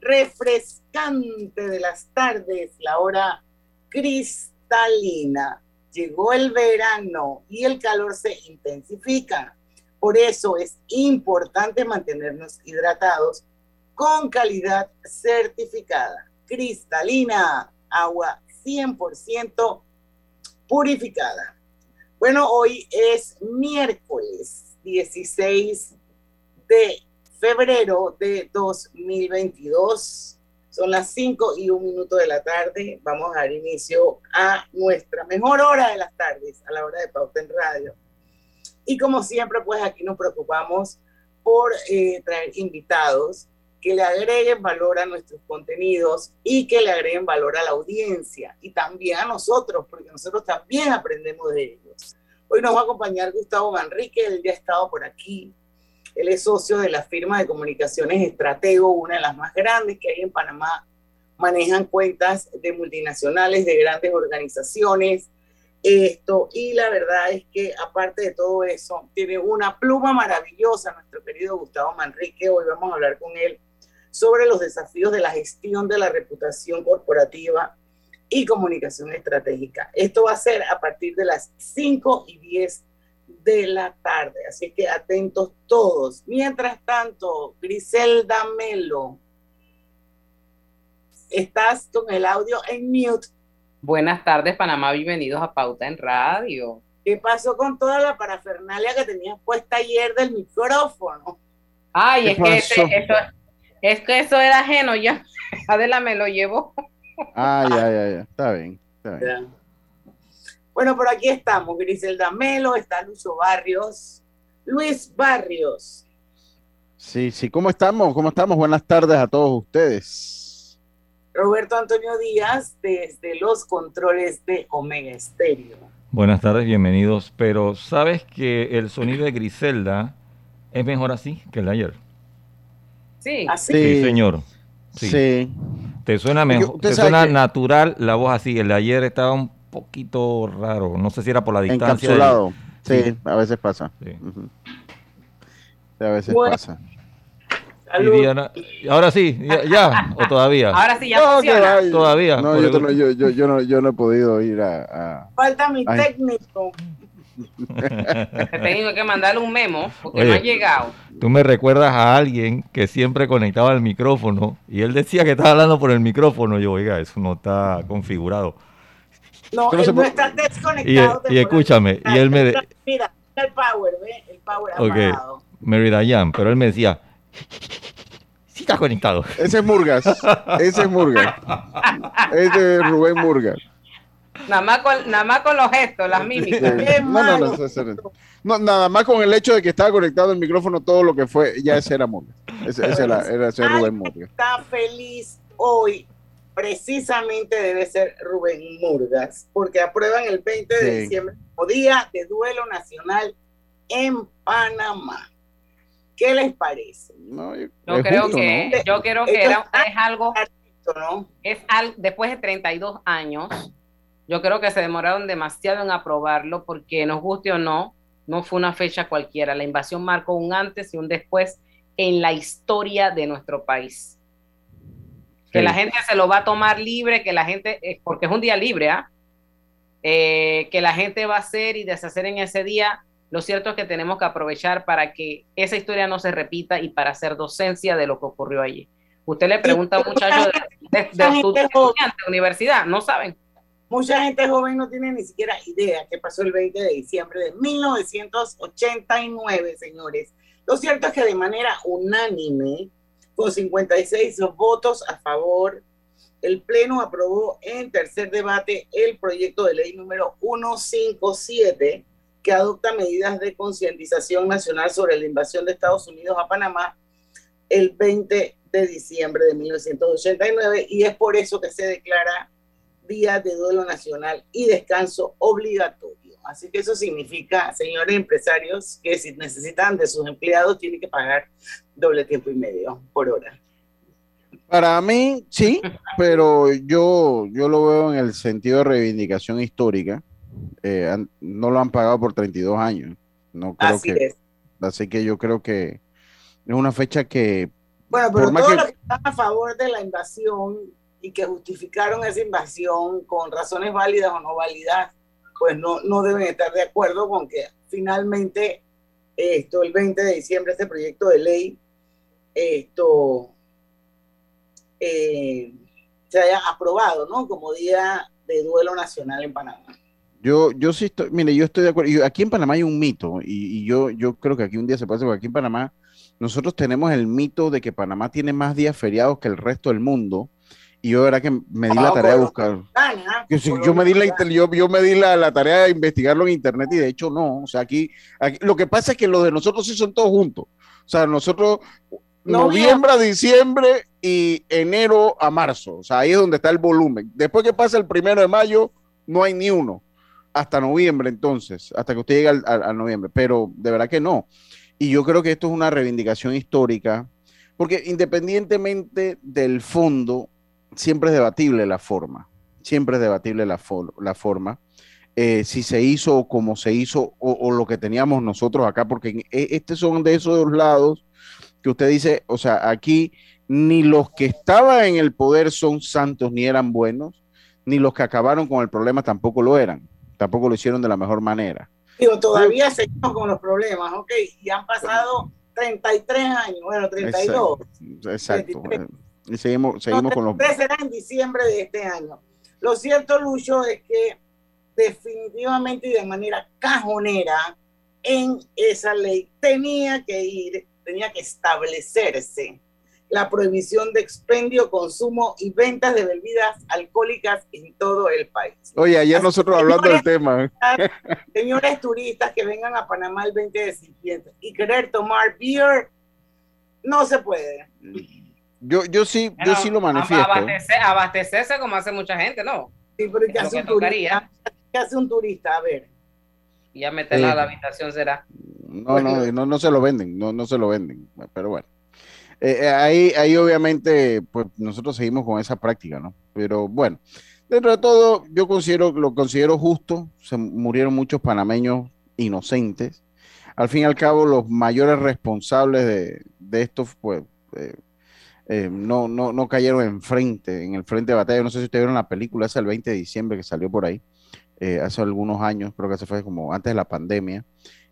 refrescante de las tardes, la hora cristalina. Llegó el verano y el calor se intensifica. Por eso es importante mantenernos hidratados con calidad certificada. Cristalina, agua 100% purificada. Bueno, hoy es miércoles 16 de febrero de 2022. Son las 5 y un minuto de la tarde. Vamos a dar inicio a nuestra mejor hora de las tardes, a la hora de Pauta en Radio. Y como siempre, pues aquí nos preocupamos por eh, traer invitados que le agreguen valor a nuestros contenidos y que le agreguen valor a la audiencia y también a nosotros, porque nosotros también aprendemos de ellos. Hoy nos va a acompañar Gustavo Manrique, él ya ha estado por aquí. Él es socio de la firma de comunicaciones Estratego, una de las más grandes que hay en Panamá. Manejan cuentas de multinacionales, de grandes organizaciones. Esto, y la verdad es que aparte de todo eso, tiene una pluma maravillosa nuestro querido Gustavo Manrique. Hoy vamos a hablar con él sobre los desafíos de la gestión de la reputación corporativa y comunicación estratégica. Esto va a ser a partir de las 5 y 10 de la tarde, así que atentos todos. Mientras tanto, Griselda Melo, estás con el audio en mute. Buenas tardes, Panamá, bienvenidos a Pauta en Radio. ¿Qué pasó con toda la parafernalia que tenías puesta ayer del micrófono? Ay, es que, ese, eso, es que eso era ajeno, ya Adela me lo llevó. Ah, ya, ya, ya, está bien. Está bien. Bueno, por aquí estamos, Griselda Melo, está Lucho Barrios, Luis Barrios. Sí, sí, ¿cómo estamos? ¿Cómo estamos? Buenas tardes a todos ustedes. Roberto Antonio Díaz, desde los controles de Omega Estéreo. Buenas tardes, bienvenidos. Pero ¿sabes que el sonido de Griselda es mejor así que el de ayer? Sí. ¿Así? Sí, señor. Sí. sí. Te suena mejor, te suena que... natural la voz así. El de ayer estaba un poquito raro. No sé si era por la distancia. Encapsulado. Sí, sí, a veces pasa. Sí. Uh -huh. A veces bueno. pasa. Y Diana, ahora sí, ya, ya, o todavía. Ahora sí, ya no, funciona. Todavía. No, yo, no yo, yo, yo, no, yo no he podido ir a. a... Falta mi Ay. técnico. He tenido que mandarle un memo porque Oye, no ha llegado. Tú me recuerdas a alguien que siempre conectaba el micrófono y él decía que estaba hablando por el micrófono. Yo, oiga, eso no está configurado. No, él no está desconectado. Y, y escúchame, y él me. Mira, el power, ¿ve? El power okay. apagado. Mary Dayan, pero él me decía. Sí está conectado. Ese es Murgas. Ese es Murgas. Ese es Rubén Murgas. Nada más, con, nada más con los gestos, las mímicas. Sí. No, no, no, no, no, Nada más con el hecho de que estaba conectado el micrófono, todo lo que fue, ya ese era Murgas. Ese, ese era, era ese Rubén Murgas. Está feliz hoy precisamente debe ser Rubén Murgas, porque aprueban el 20 de sí. diciembre como Día de Duelo Nacional en Panamá. ¿Qué les parece? No, yo, yo creo justo, que, ¿no? yo creo que era, es algo, ¿no? es algo, después de 32 años, yo creo que se demoraron demasiado en aprobarlo porque nos guste o no, no fue una fecha cualquiera. La invasión marcó un antes y un después en la historia de nuestro país. Que sí. la gente se lo va a tomar libre, que la gente, porque es un día libre, ¿ah? Eh, que la gente va a hacer y deshacer en ese día. Lo cierto es que tenemos que aprovechar para que esa historia no se repita y para hacer docencia de lo que ocurrió allí. Usted le pregunta a muchachos de, de, de, de, de universidad, no saben. Mucha gente joven no tiene ni siquiera idea qué pasó el 20 de diciembre de 1989, señores. Lo cierto es que de manera unánime, con 56 votos a favor, el Pleno aprobó en tercer debate el proyecto de ley número 157 que adopta medidas de concientización nacional sobre la invasión de Estados Unidos a Panamá el 20 de diciembre de 1989 y es por eso que se declara Día de Duelo Nacional y Descanso Obligatorio. Así que eso significa, señores empresarios, que si necesitan de sus empleados tienen que pagar doble tiempo y medio por hora. Para mí, sí, pero yo, yo lo veo en el sentido de reivindicación histórica. Eh, no lo han pagado por 32 años. No creo así que, es. Así que yo creo que es una fecha que... Bueno, pero todos los que están a favor de la invasión y que justificaron esa invasión con razones válidas o no válidas, pues no, no deben estar de acuerdo con que finalmente esto, el 20 de diciembre, este proyecto de ley, esto eh, se haya aprobado, ¿no? Como Día de Duelo Nacional en Panamá. Yo, yo sí estoy, mire, yo estoy de acuerdo. aquí en Panamá hay un mito, y, yo, yo creo que aquí un día se puede porque aquí en Panamá nosotros tenemos el mito de que Panamá tiene más días feriados que el resto del mundo, y yo era que me di la ah, tarea de buscar. Yo, me di la yo, yo me di la, tarea de investigarlo en internet y de hecho no. O sea, aquí, aquí, lo que pasa es que los de nosotros sí son todos juntos. O sea, nosotros noviembre a diciembre y enero a marzo. O sea, ahí es donde está el volumen. Después que pasa el primero de mayo, no hay ni uno. Hasta noviembre, entonces, hasta que usted llegue al, al noviembre. Pero de verdad que no. Y yo creo que esto es una reivindicación histórica, porque independientemente del fondo, siempre es debatible la forma, siempre es debatible la, la forma. Eh, si se hizo o como se hizo o, lo que teníamos nosotros acá, porque e, estos son de esos dos lados que usted dice, o sea, aquí ni los que estaban en el poder son santos ni eran buenos, ni los que acabaron con el problema tampoco lo eran, tampoco lo hicieron de la mejor manera. Digo, todavía seguimos con los problemas, ok, y han pasado 33 años, bueno, 32. Exacto. Y seguimos, seguimos con los... será en diciembre de este año. Lo cierto, Lucho, es que definitivamente y de manera cajonera en esa ley tenía que ir, tenía que establecerse la prohibición de expendio, consumo y ventas de bebidas alcohólicas en todo el país. Oye, ayer nosotros hablando del tema. Señores turistas que vengan a Panamá el 20 de diciembre y querer tomar beer, no se puede. Yo, yo sí, yo sí lo manifiesto. abastecerse como hace mucha gente, ¿no? Sí, pero ¿qué hace, un turista? ¿qué hace un turista? A ver. Y ya meterla a la habitación será. No, no, no, no se lo venden, no, no se lo venden, pero bueno. Eh, eh, ahí, ahí obviamente, pues nosotros seguimos con esa práctica, ¿no? Pero bueno, dentro de todo, yo considero, lo considero justo, se murieron muchos panameños inocentes. Al fin y al cabo, los mayores responsables de, de esto, pues, eh, eh, no, no, no cayeron enfrente, en el frente de batalla. No sé si ustedes vieron la película esa el 20 de diciembre que salió por ahí, eh, hace algunos años, creo que se fue como antes de la pandemia.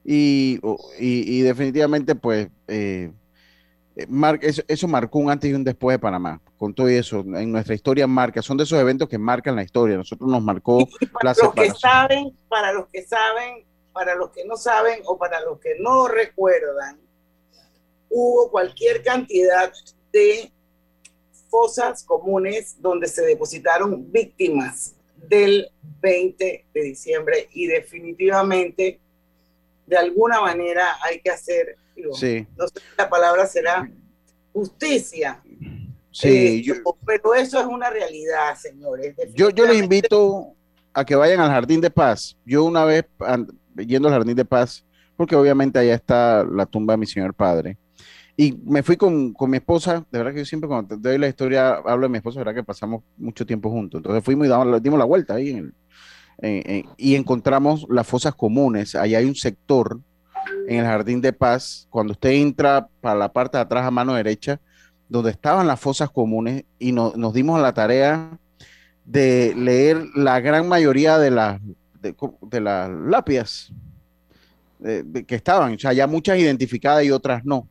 Y, y, definitivamente, pues, eh, eso, marcó un antes y un después de Panamá. Con todo eso, en nuestra historia marca, son de esos eventos que marcan la historia. Nosotros nos marcó para los que saben, para los que saben, para los que no saben o para los que no recuerdan, hubo cualquier cantidad de fosas comunes donde se depositaron víctimas del 20 de diciembre y definitivamente de alguna manera hay que hacer, no sé si la palabra será justicia. Sí, eh, pero eso es una realidad, señores. Yo, yo les invito a que vayan al Jardín de Paz. Yo una vez yendo al Jardín de Paz, porque obviamente allá está la tumba de mi señor padre, y me fui con, con, mi esposa, de verdad que yo siempre cuando te doy la historia hablo de mi esposa, de verdad que pasamos mucho tiempo juntos. Entonces fuimos y damos, dimos la vuelta ahí en y encontramos las fosas comunes. Ahí hay un sector en el Jardín de Paz, cuando usted entra para la parte de atrás a mano derecha, donde estaban las fosas comunes y nos dimos la tarea de leer la gran mayoría de las, de, las lápidas que estaban. O sea, ya muchas identificadas y otras no.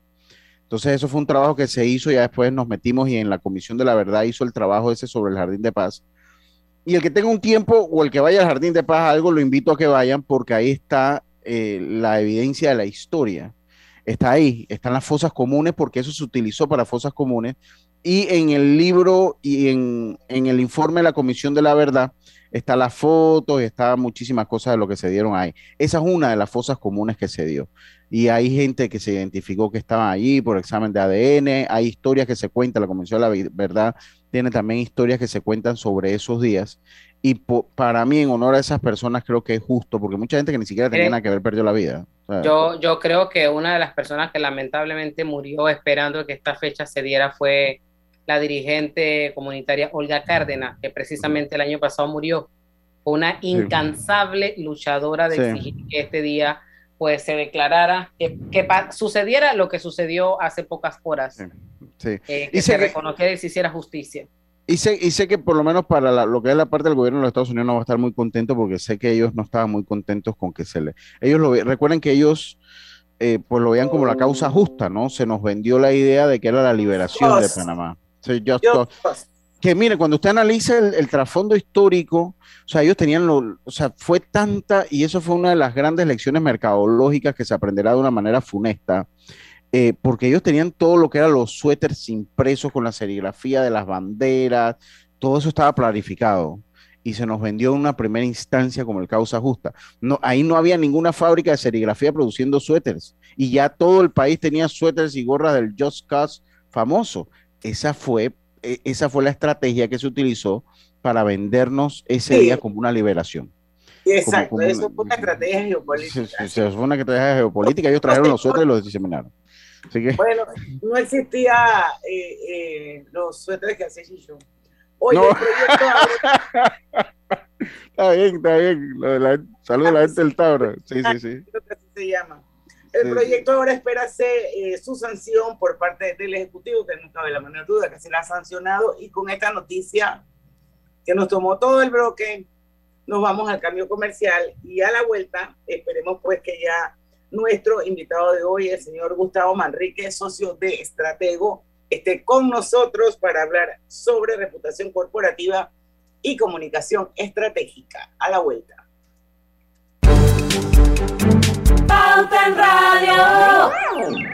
Entonces eso fue un trabajo que se hizo, ya después nos metimos y en la Comisión de la Verdad hizo el trabajo ese sobre el Jardín de Paz. Y el que tenga un tiempo o el que vaya al Jardín de Paz, algo lo invito a que vayan porque ahí está eh, la evidencia de la historia. Está ahí, están las fosas comunes porque eso se utilizó para fosas comunes. Y en el libro y en, en el informe de la Comisión de la Verdad está la foto y está muchísimas cosas de lo que se dieron ahí. Esa es una de las fosas comunes que se dio. Y hay gente que se identificó que estaban allí por examen de ADN, hay historias que se cuentan, la Comisión de la Verdad tiene también historias que se cuentan sobre esos días. Y para mí, en honor a esas personas, creo que es justo, porque mucha gente que ni siquiera tenía nada que ver perdió la vida. yo, yo creo que una de las personas que lamentablemente murió esperando que esta fecha se diera fue la dirigente comunitaria Olga Cárdenas, que precisamente el año pasado murió. Una incansable luchadora de exigir que este día pues se declarara, que, que sucediera lo que sucedió hace pocas horas. Eh, que se reconociera y se hiciera justicia. Y sé, y sé que por lo menos para lo que es la parte del gobierno de los Estados Unidos no va a estar muy contento porque sé que ellos no estaban muy contentos con que se le... Ellos lo recuerden que ellos eh, pues lo veían como la causa justa, ¿no? Se nos vendió la idea de que era la liberación de Panamá. Que mire, cuando usted analiza el, trasfondo histórico, o sea, ellos tenían lo, o sea, fue tanta, y eso fue una de las grandes lecciones mercadológicas que se aprenderá de una manera funesta, eh, porque ellos tenían todo lo que eran los suéteres impresos con la serigrafía de las banderas, todo eso estaba planificado y se nos vendió en una primera instancia como el causa justa. No, ahí no había ninguna fábrica de serigrafía produciendo suéteres y ya todo el país tenía suéteres y gorras del Just Cause famoso esa fue, e, esa fue la estrategia que se utilizó para vendernos ese día como una liberación. Exacto, eso fue una estrategia geopolítica. Sí, fue una estrategia geopolítica. Ellos trajeron los suéteres y los diseminaron. Bueno, no existía eh, eh, los suéteres que hace Chicho. Oye, el proyecto Está bien, está bien. Saludos a la gente del Tauro. Sí, sí, sí. Creo que así se llama. El proyecto ahora espera eh, su sanción por parte del Ejecutivo, que no cabe la menor duda que será sancionado. Y con esta noticia que nos tomó todo el bloque, nos vamos al cambio comercial y a la vuelta esperemos pues que ya nuestro invitado de hoy, el señor Gustavo Manrique, socio de Estratego, esté con nosotros para hablar sobre reputación corporativa y comunicación estratégica. A la vuelta. Pauta en Radio.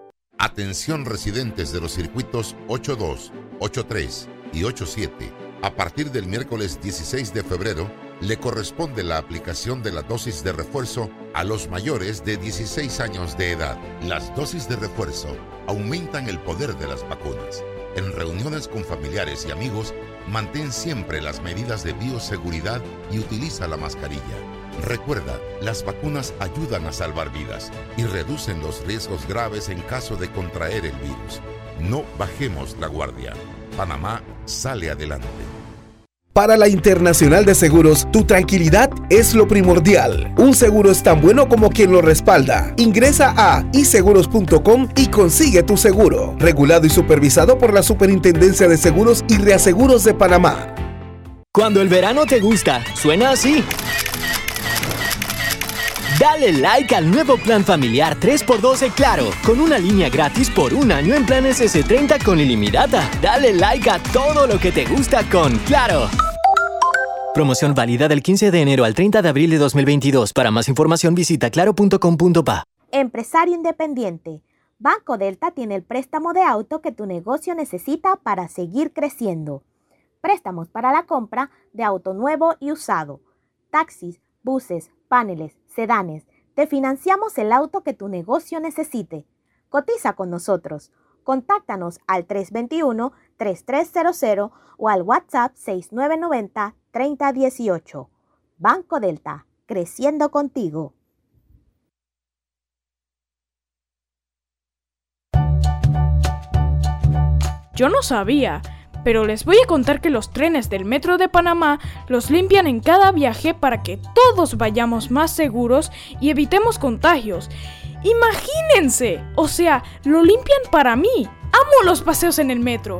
Atención residentes de los circuitos 82, 83 y 87. A partir del miércoles 16 de febrero, le corresponde la aplicación de la dosis de refuerzo a los mayores de 16 años de edad. Las dosis de refuerzo aumentan el poder de las vacunas. En reuniones con familiares y amigos, mantén siempre las medidas de bioseguridad y utiliza la mascarilla. Recuerda, las vacunas ayudan a salvar vidas y reducen los riesgos graves en caso de contraer el virus. No bajemos la guardia. Panamá sale adelante. Para la Internacional de Seguros, tu tranquilidad es lo primordial. Un seguro es tan bueno como quien lo respalda. Ingresa a iseguros.com y consigue tu seguro. Regulado y supervisado por la Superintendencia de Seguros y Reaseguros de Panamá. Cuando el verano te gusta, suena así. Dale like al nuevo plan familiar 3x12 Claro, con una línea gratis por un año en planes S30 con ilimitada. Dale like a todo lo que te gusta con Claro. Promoción válida del 15 de enero al 30 de abril de 2022. Para más información visita claro.com.pa. Empresario independiente. Banco Delta tiene el préstamo de auto que tu negocio necesita para seguir creciendo. Préstamos para la compra de auto nuevo y usado. Taxis, buses, paneles, sedanes. Te financiamos el auto que tu negocio necesite. Cotiza con nosotros. Contáctanos al 321-3300 o al WhatsApp 6990-3018. Banco Delta, creciendo contigo. Yo no sabía pero les voy a contar que los trenes del Metro de Panamá los limpian en cada viaje para que todos vayamos más seguros y evitemos contagios. Imagínense, o sea, lo limpian para mí. Amo los paseos en el metro.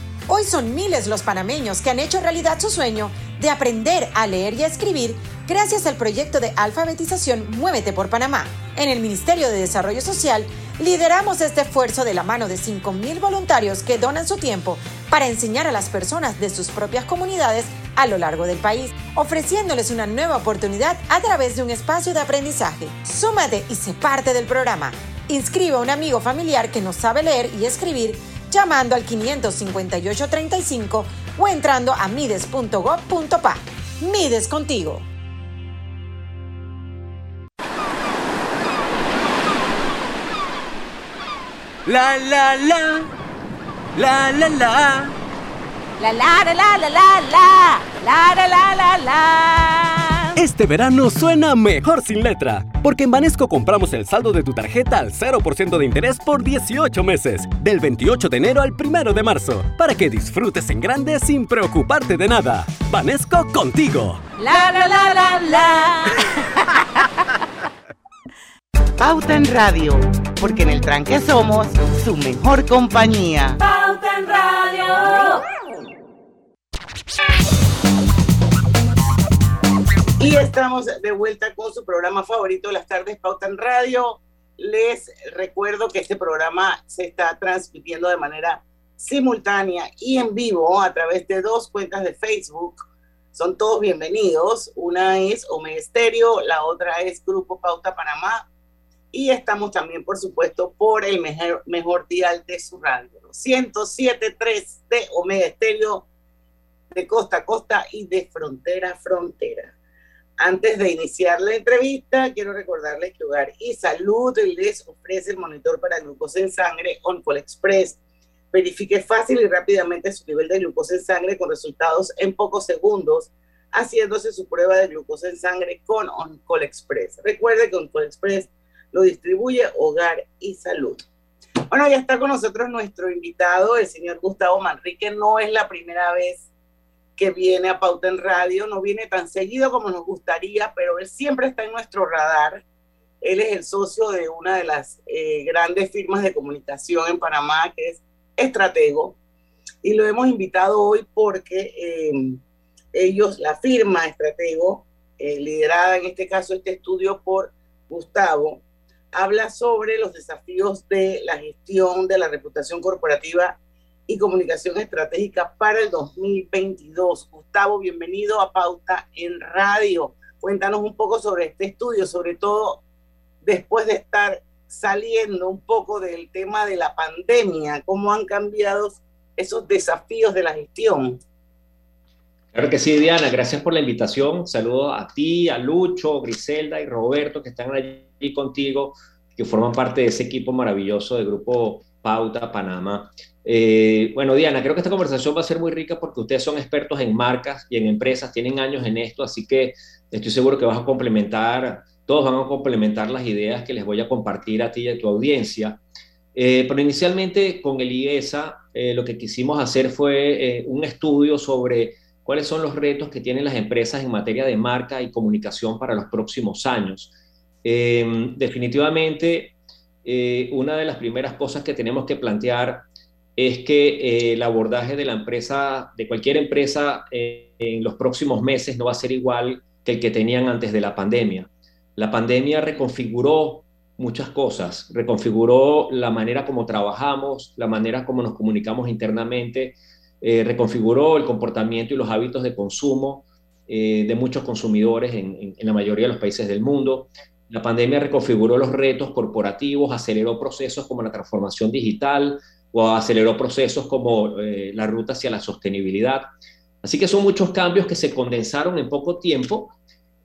Hoy son miles los panameños que han hecho realidad su sueño de aprender a leer y a escribir gracias al proyecto de alfabetización Muévete por Panamá. En el Ministerio de Desarrollo Social lideramos este esfuerzo de la mano de 5.000 voluntarios que donan su tiempo para enseñar a las personas de sus propias comunidades a lo largo del país, ofreciéndoles una nueva oportunidad a través de un espacio de aprendizaje. Súmate y sé parte del programa. Inscribe a un amigo familiar que no sabe leer y escribir llamando al 55835 o entrando a mides.gov.pa. Mides contigo. La la la. La la la. La la la la la la la. La la la la la. Este verano suena mejor sin letra, porque en Banesco compramos el saldo de tu tarjeta al 0% de interés por 18 meses, del 28 de enero al 1 de marzo, para que disfrutes en grande sin preocuparte de nada. Banesco contigo. La la la la la. Pauta en Radio, porque en el tranque somos su mejor compañía. Pauta en Radio. Y estamos de vuelta con su programa favorito, Las Tardes Pauta en Radio. Les recuerdo que este programa se está transmitiendo de manera simultánea y en vivo a través de dos cuentas de Facebook. Son todos bienvenidos. Una es Omesterio, la otra es Grupo Pauta Panamá. Y estamos también, por supuesto, por el mejor, mejor dial de su radio, 107.3 de Omega Estéreo, de costa a costa y de frontera a frontera. Antes de iniciar la entrevista, quiero recordarles que Hogar y Salud les ofrece el monitor para glucosa en sangre OnCall Express. Verifique fácil y rápidamente su nivel de glucosa en sangre con resultados en pocos segundos, haciéndose su prueba de glucosa en sangre con OnCall Express. Recuerde que OnCall Express lo distribuye Hogar y Salud. Bueno, ya está con nosotros nuestro invitado, el señor Gustavo Manrique. No es la primera vez que viene a Pauta en Radio, no viene tan seguido como nos gustaría, pero él siempre está en nuestro radar. Él es el socio de una de las eh, grandes firmas de comunicación en Panamá, que es Estratego, y lo hemos invitado hoy porque eh, ellos, la firma Estratego, eh, liderada en este caso este estudio por Gustavo, habla sobre los desafíos de la gestión de la reputación corporativa y Comunicación Estratégica para el 2022. Gustavo, bienvenido a Pauta en Radio. Cuéntanos un poco sobre este estudio, sobre todo después de estar saliendo un poco del tema de la pandemia, cómo han cambiado esos desafíos de la gestión. Claro que sí, Diana, gracias por la invitación. Saludos a ti, a Lucho, Griselda y Roberto que están allí contigo, que forman parte de ese equipo maravilloso del grupo Pauta Panamá. Eh, bueno, Diana, creo que esta conversación va a ser muy rica porque ustedes son expertos en marcas y en empresas, tienen años en esto, así que estoy seguro que vas a complementar, todos van a complementar las ideas que les voy a compartir a ti y a tu audiencia. Eh, pero inicialmente con el IESA eh, lo que quisimos hacer fue un estudio sobre cuáles son los retos que tienen las empresas en materia de marca y comunicación para los próximos años. definitivamente, una de las primeras cosas que tenemos que plantear es que eh, el abordaje de la empresa, de cualquier empresa eh, en los próximos meses no va a ser igual que el que tenían antes de la pandemia. La pandemia reconfiguró muchas cosas. Reconfiguró la manera como trabajamos, la manera como nos comunicamos internamente, eh, reconfiguró el comportamiento y los hábitos de consumo eh, de muchos consumidores en, la mayoría de los países del mundo. La pandemia reconfiguró los retos corporativos, aceleró procesos como la transformación digital o aceleró procesos como eh, la ruta hacia la sostenibilidad. Así que son muchos cambios que se condensaron en poco tiempo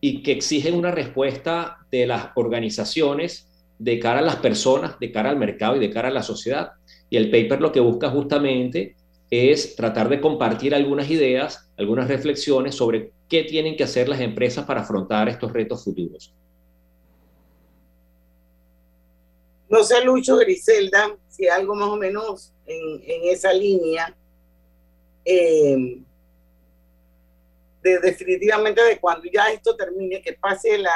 y que exigen una respuesta de las organizaciones de cara a las personas, de cara al mercado y de cara a la sociedad. Y el paper lo que busca justamente es tratar de compartir algunas ideas, algunas reflexiones sobre qué tienen que hacer las empresas para afrontar estos retos futuros. No sé, Lucho, Griselda, si algo más o menos en, esa línea, eh, de, definitivamente de cuando ya esto termine, que pase la,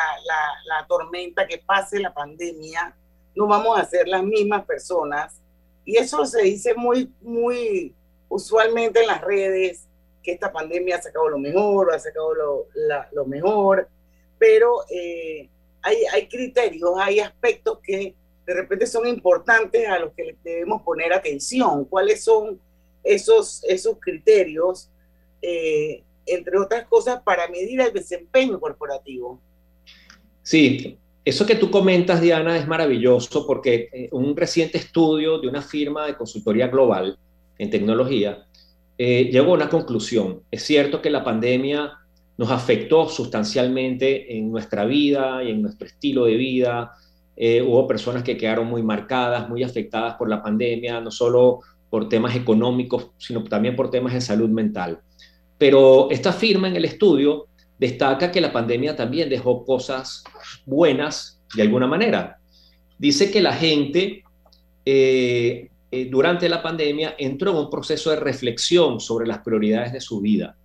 la, tormenta, que pase la pandemia, no vamos a ser las mismas personas. Y eso se dice muy, muy usualmente en las redes, que esta pandemia ha sacado lo mejor, ha sacado lo, lo mejor, pero eh, hay, hay criterios, hay aspectos que de repente son importantes a los que debemos poner atención. ¿Cuáles son esos, esos criterios? Eh, entre otras cosas, para medir el desempeño corporativo. Sí, eso que tú comentas, Diana, es maravilloso porque eh, un reciente estudio de una firma de consultoría global en tecnología eh, llegó a una conclusión. Es cierto que la pandemia nos afectó sustancialmente en nuestra vida y en nuestro estilo de vida. Eh, hubo personas que quedaron muy marcadas, muy afectadas por la pandemia, no solo por temas económicos, sino también por temas de salud mental. Pero esta firma en el estudio destaca que la pandemia también dejó cosas buenas de alguna manera. Dice que la gente eh, eh, durante la pandemia entró en un proceso de reflexión sobre las prioridades de su vida.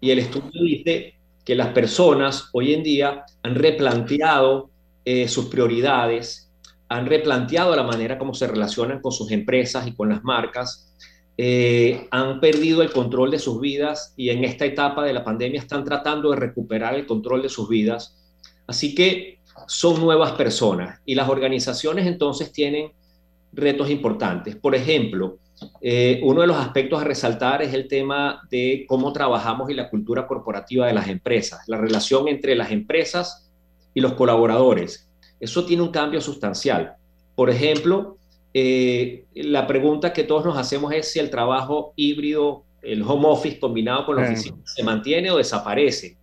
Y el estudio dice que las personas hoy en día han replanteado eh, sus prioridades, han replanteado la manera como se relacionan con sus empresas y con las marcas, eh, han perdido el control de sus vidas y en esta etapa de la pandemia están tratando de recuperar el control de sus vidas. Así que son nuevas personas y las organizaciones entonces tienen retos importantes. Por ejemplo, eh, uno de los aspectos a resaltar es el tema de cómo trabajamos y la cultura corporativa de las empresas, la relación entre las empresas y los colaboradores. Eso tiene un cambio sustancial. Por ejemplo, eh, la pregunta que todos nos hacemos es si el trabajo híbrido, el home office combinado con la oficina, se mantiene o desaparece.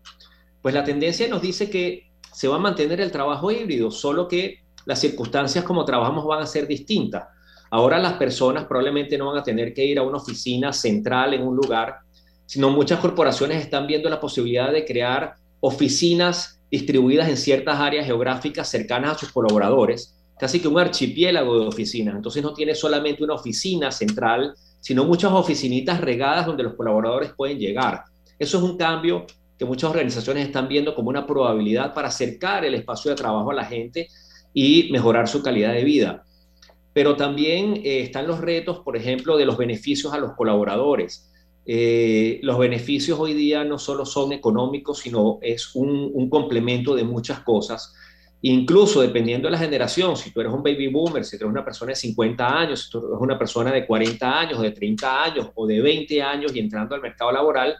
Pues la tendencia nos dice que se va a mantener el trabajo híbrido, solo que las circunstancias como trabajamos van a ser distintas. Ahora las personas probablemente no van a tener que ir a una oficina central en un lugar, sino muchas corporaciones están viendo la posibilidad de crear oficinas distribuidas en ciertas áreas geográficas cercanas a sus colaboradores casi que un archipiélago de oficinas. Entonces no tiene solamente una oficina central, sino muchas oficinitas regadas donde los colaboradores pueden llegar. Eso es un cambio que muchas organizaciones están viendo como una probabilidad para acercar el espacio de trabajo a la gente y mejorar su calidad de vida. Pero también eh, están los retos, por ejemplo, de los beneficios a los colaboradores. Eh, los beneficios hoy día no solo son económicos, sino es un, un complemento de muchas cosas Incluso dependiendo de la generación, si tú eres un baby boomer, si eres una persona de 50 años, si tú eres una persona de 40 años, de 30 años o de 20 años y entrando al mercado laboral,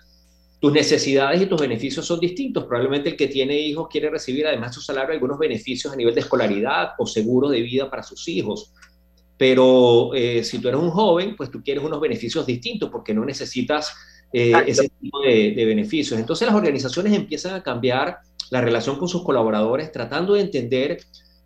tus necesidades y tus beneficios son distintos. Probablemente el que tiene hijos quiere recibir además de su salario algunos beneficios a nivel de escolaridad o seguro de vida para sus hijos. Pero eh, si tú eres un joven, pues tú quieres unos beneficios distintos porque no necesitas eh, ese tipo de, de beneficios. Entonces las organizaciones empiezan a cambiar la relación con sus colaboradores, tratando de entender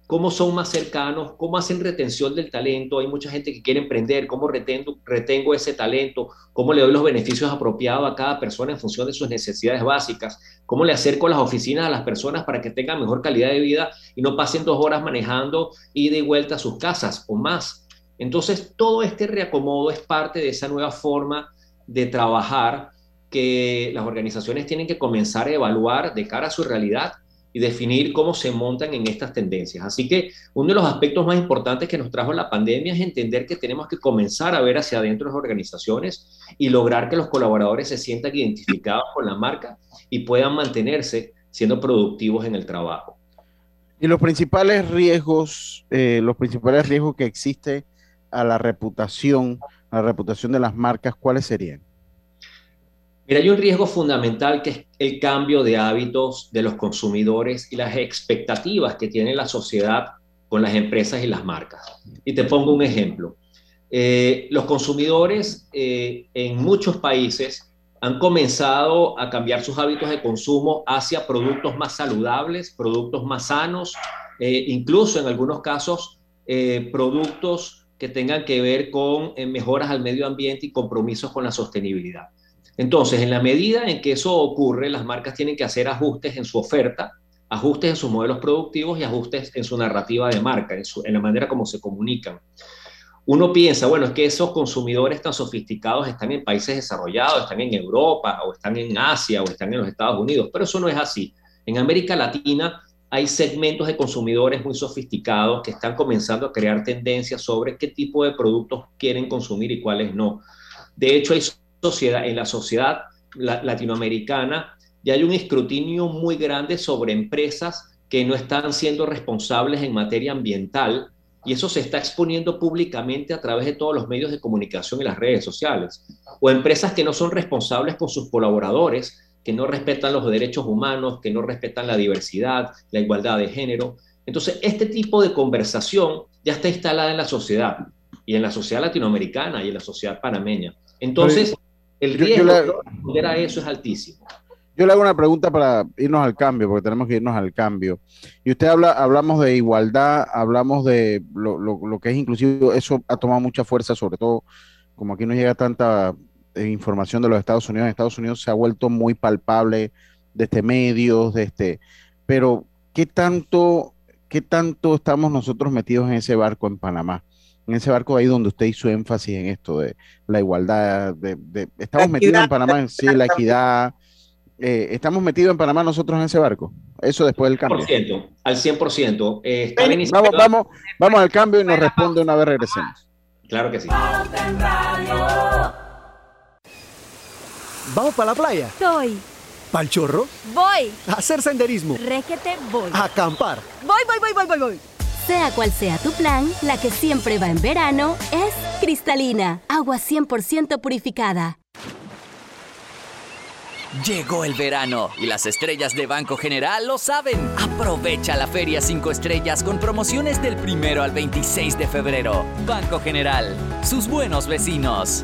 cómo son más cercanos, cómo hacen retención del talento. Hay mucha gente que quiere emprender, cómo retengo, retengo ese talento, cómo le doy los beneficios apropiados a cada persona en función de sus necesidades básicas, cómo le acerco las oficinas a las personas para que tengan mejor calidad de vida y no pasen dos horas manejando ida y vuelta a sus casas o más. Entonces, todo este reacomodo es parte de esa nueva forma de trabajar que las organizaciones tienen que comenzar a evaluar de cara a su realidad y definir cómo se montan en estas tendencias. Así que uno de los aspectos más importantes que nos trajo la pandemia es entender que tenemos que comenzar a ver hacia adentro las organizaciones y lograr que los colaboradores se sientan identificados con la marca y puedan mantenerse siendo productivos en el trabajo. Y los principales riesgos, eh, los principales riesgos que existe a la reputación, a la reputación de las marcas, ¿cuáles serían? Mira, hay un riesgo fundamental que es el cambio de hábitos de los consumidores y las expectativas que tiene la sociedad con las empresas y las marcas. Y te pongo un ejemplo. Eh, los consumidores eh, en muchos países han comenzado a cambiar sus hábitos de consumo hacia productos más saludables, productos más sanos, eh, incluso en algunos casos productos que tengan que ver con mejoras al medio ambiente y compromisos con la sostenibilidad. Entonces, en la medida en que eso ocurre, las marcas tienen que hacer ajustes en su oferta, ajustes en sus modelos productivos y ajustes en su narrativa de marca, en, la manera como se comunican. Uno piensa, bueno, es que esos consumidores tan sofisticados están en países desarrollados, están en Europa, o están en Asia, o están en los Estados Unidos, pero eso no es así. En América Latina hay segmentos de consumidores muy sofisticados que están comenzando a crear tendencias sobre qué tipo de productos quieren consumir y cuáles no. De hecho, hay sociedad, en la sociedad latinoamericana ya hay un escrutinio muy grande sobre empresas que no están siendo responsables en materia ambiental y eso se está exponiendo públicamente a través de todos los medios de comunicación y las redes sociales. O empresas que no son responsables con sus colaboradores, que no respetan los derechos humanos, que no respetan la diversidad, la igualdad de género. Entonces, este tipo de conversación ya está instalada en la sociedad y en la sociedad latinoamericana y en la sociedad panameña. Entonces, el riesgo de responder a eso es altísimo. Yo le hago una pregunta para irnos al cambio, porque tenemos que irnos al cambio. Y usted habla, hablamos de igualdad, hablamos de lo, lo, que es inclusive, eso ha tomado mucha fuerza, sobre todo como aquí no llega tanta información de los Estados Unidos. En Estados Unidos se ha vuelto muy palpable de este medios, de este, pero ¿qué tanto, qué tanto estamos nosotros metidos en ese barco en Panamá? En ese barco ahí donde usted hizo énfasis en esto de la igualdad, de, de estamos metidos en Panamá en sí, la equidad eh, ¿estamos metidos en Panamá nosotros en ese barco? Eso después del cambio. al 100%. Eh, vamos, vamos, vamos al cambio y nos responde una vez regresemos. Claro que sí. ¿Vamos para la playa? Estoy. ¿Pal chorro? Voy. A hacer senderismo. Réquete, voy. A acampar. Voy, voy, voy, voy, voy, voy. Sea cual sea tu plan, la que siempre va en verano es cristalina, agua 100% purificada. Llegó el verano y las estrellas de Banco General lo saben. Aprovecha la Feria 5 Estrellas con promociones del primero al 26 de febrero. Banco General, sus buenos vecinos.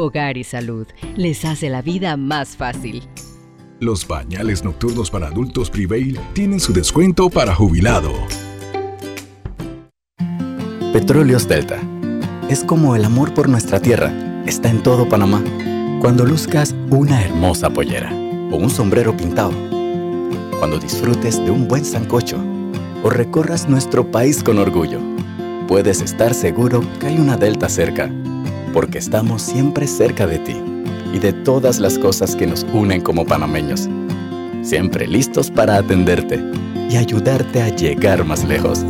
Hogar y Salud les hace la vida más fácil. Los pañales nocturnos para adultos Prevail tienen su descuento para jubilado. Petróleos Delta es como el amor por nuestra tierra. Está en todo Panamá. Cuando luzcas una hermosa pollera o un sombrero pintado. Cuando disfrutes de un buen sancocho o recorras nuestro país con orgullo. Puedes estar seguro que hay una Delta cerca, porque estamos siempre cerca de ti y de todas las cosas que nos unen como panameños. Siempre listos para atenderte y ayudarte a llegar más lejos.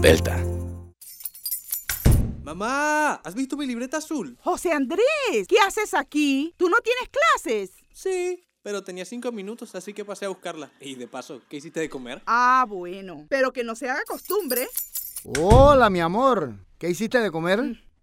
Delta Mamá, ¿has visto mi libreta azul? José Andrés, ¿qué haces aquí? ¿Tú no tienes clases? Sí, pero tenía cinco minutos, así que pasé a buscarla. Y de paso, ¿qué hiciste de comer? Ah, bueno, pero que no se haga costumbre. Hola, mi amor. ¿Qué hiciste de comer?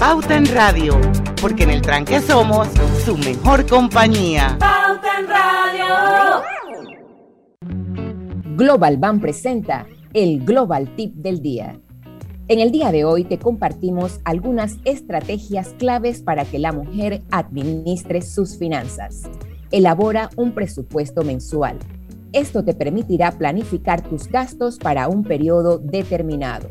Pauta en Radio, porque en el tranque somos su mejor compañía. Pauta en Radio. Global Bank presenta el Global Tip del Día. En el día de hoy te compartimos algunas estrategias claves para que la mujer administre sus finanzas. Elabora un presupuesto mensual. Esto te permitirá planificar tus gastos para un periodo determinado.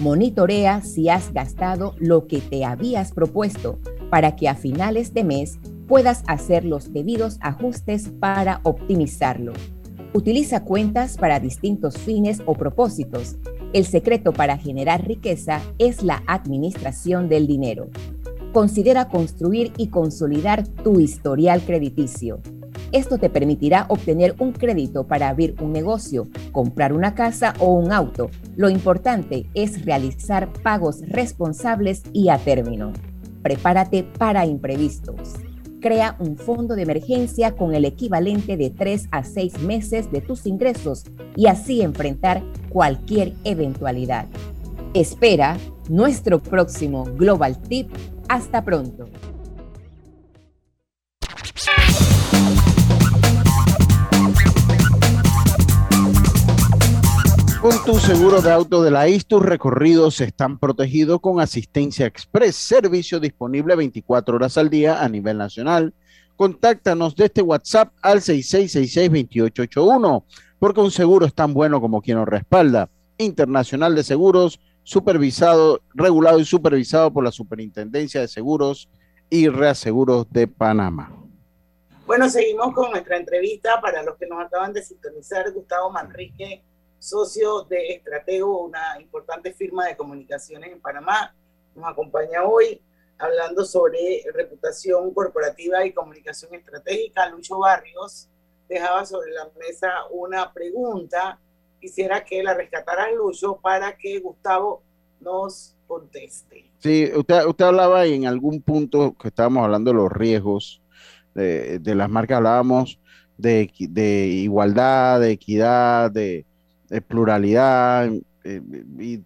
Monitorea si has gastado lo que te habías propuesto para que a finales de mes puedas hacer los debidos ajustes para optimizarlo. Utiliza cuentas para distintos fines o propósitos. El secreto para generar riqueza es la administración del dinero. Considera construir y consolidar tu historial crediticio. Esto te permitirá obtener un crédito para abrir un negocio, comprar una casa o un auto. Lo importante es realizar pagos responsables y a término. Prepárate para imprevistos crea un fondo de emergencia con el equivalente de 3 a 6 meses de tus ingresos y así enfrentar cualquier eventualidad. Espera nuestro próximo Global Tip. Hasta pronto. Con tu seguro de auto de la IS, tus recorridos están protegidos con asistencia express, servicio disponible 24 horas al día a nivel nacional. Contáctanos desde WhatsApp al 6666-2881, porque un seguro es tan bueno como quien lo respalda. Internacional de Seguros, supervisado, regulado y supervisado por la Superintendencia de Seguros y Reaseguros de Panamá. Bueno, seguimos con nuestra entrevista. Para los que nos acaban de sintonizar, Gustavo Manrique socio de Estratego, una importante firma de comunicaciones en Panamá. Nos acompaña hoy hablando sobre reputación corporativa y comunicación estratégica. Lucho Barrios dejaba sobre la mesa una pregunta. Quisiera que la rescatara Lucho para que Gustavo nos conteste. Sí, usted, usted hablaba en algún punto que estábamos hablando de los riesgos de, de las marcas, hablábamos de, de igualdad, de equidad, de, pluralidad, eh, y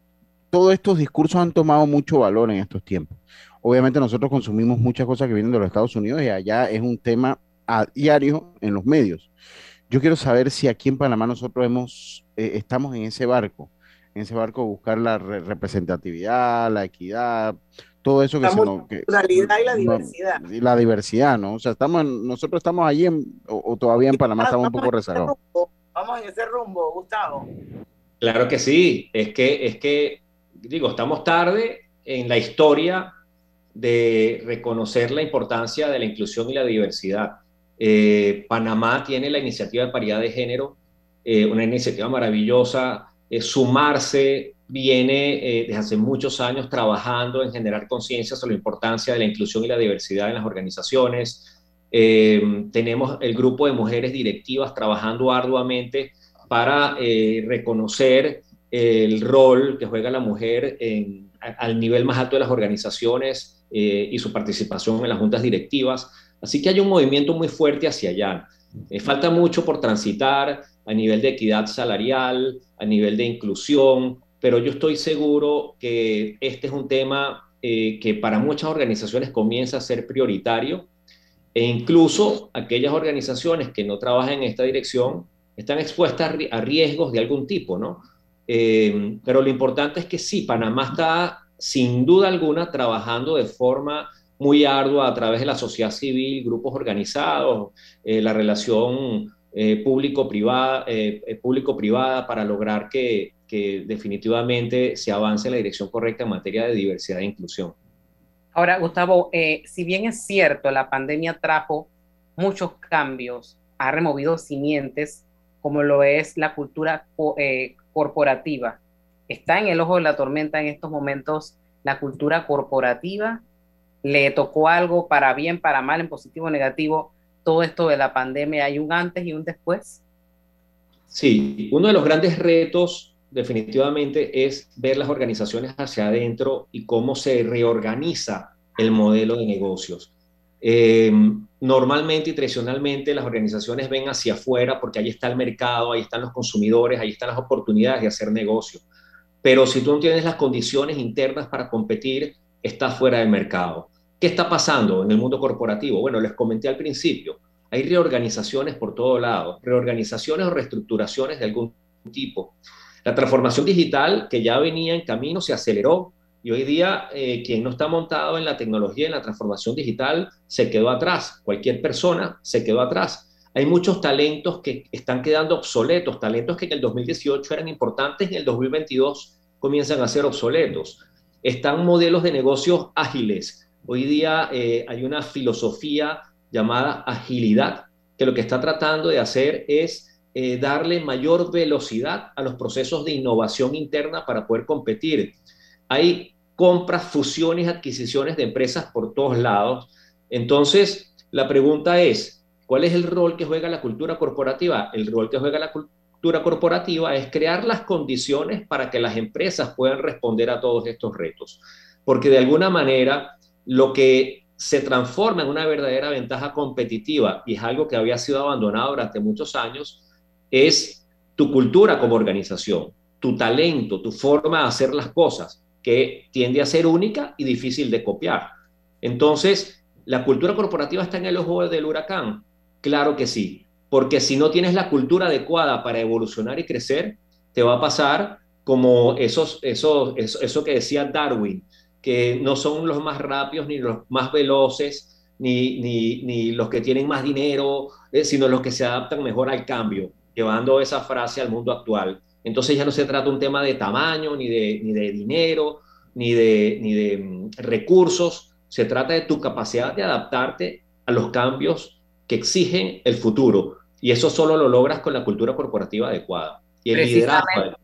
todos estos discursos han tomado mucho valor en estos tiempos. Obviamente nosotros consumimos muchas cosas que vienen de los Estados Unidos y allá es un tema a diario en los medios. Yo quiero saber si aquí en Panamá nosotros hemos, eh, estamos en ese barco, en ese barco buscar la representatividad, la equidad, todo eso que la se nos... Que, pluralidad y la diversidad. Y la diversidad, ¿no? O sea, estamos nosotros estamos allí en, o, o, todavía en Panamá estamos un poco rezagados. En ese rumbo, Gustavo. Claro que sí, es que, es que, digo, estamos tarde en la historia de reconocer la importancia de la inclusión y la diversidad. Eh, Panamá tiene la iniciativa de paridad de género, eh, una iniciativa maravillosa. Eh, sumarse viene desde hace muchos años trabajando en generar conciencia sobre la importancia de la inclusión y la diversidad en las organizaciones. Eh, tenemos el grupo de mujeres directivas trabajando arduamente para eh, reconocer el rol que juega la mujer al nivel más alto de las organizaciones eh, y su participación en las juntas directivas. Así que hay un movimiento muy fuerte hacia allá. falta mucho por transitar a nivel de equidad salarial, a nivel de inclusión, pero yo estoy seguro que este es un tema que para muchas organizaciones comienza a ser prioritario e incluso aquellas organizaciones que no trabajan en esta dirección están expuestas a riesgos de algún tipo, ¿no? Eh, pero lo importante es que sí, Panamá está sin duda alguna trabajando de forma muy ardua a través de la sociedad civil, grupos organizados, eh, la relación eh, público-privada público para lograr que definitivamente se avance en la dirección correcta en materia de diversidad e inclusión. Ahora, Gustavo, eh, si bien es cierto, la pandemia trajo muchos cambios, ha removido simientes, como lo es la cultura eh, corporativa. Está en el ojo de la tormenta en estos momentos la cultura corporativa. Le tocó algo para bien, para mal, en positivo o negativo. Todo esto de la pandemia, ¿hay un antes y un después? Sí, uno de los grandes retos definitivamente es ver las organizaciones hacia adentro y cómo se reorganiza el modelo de negocios. Eh, normalmente y tradicionalmente las organizaciones ven hacia afuera porque ahí está el mercado, ahí están los consumidores, ahí están las oportunidades de hacer negocio. Pero si tú no tienes las condiciones internas para competir, estás fuera del mercado. ¿Qué está pasando en el mundo corporativo? Bueno, les comenté al principio, hay reorganizaciones por todo lado, reorganizaciones o reestructuraciones de algún tipo. La transformación digital que ya venía en camino se aceleró y hoy día eh, quien no está montado en la tecnología, en la transformación digital, se quedó atrás. Cualquier persona se quedó atrás. Hay muchos talentos que están quedando obsoletos, talentos que en el 2018 eran importantes y en el 2022 comienzan a ser obsoletos. Están modelos de negocios ágiles, Hoy día eh, hay una filosofía llamada agilidad, que lo que está tratando de hacer es eh, darle mayor velocidad a los procesos de innovación interna para poder competir. Hay compras, fusiones, adquisiciones de empresas por todos lados. Entonces, la pregunta es, ¿cuál es el rol que juega la cultura corporativa? El rol que juega la cultura corporativa es crear las condiciones para que las empresas puedan responder a todos estos retos. Porque de alguna manera lo que se transforma en una verdadera ventaja competitiva y es algo que había sido abandonado durante muchos años, es tu cultura como organización, tu talento, tu forma de hacer las cosas, que tiende a ser única y difícil de copiar. Entonces, ¿la cultura corporativa está en el ojo del huracán? Claro que sí, porque si no tienes la cultura adecuada para evolucionar y crecer, te va a pasar como esos, esos, eso, que decía Darwin, que no son los más rápidos ni los más veloces, ni, ni, los que tienen más dinero, eh, sino los que se adaptan mejor al cambio, llevando esa frase al mundo actual. Entonces ya no se trata un tema de tamaño, ni de, ni de dinero, ni de, ni de mm, recursos, se trata de tu capacidad de adaptarte a los cambios que exigen el futuro. Y eso solo lo logras con la cultura corporativa adecuada y el liderazgo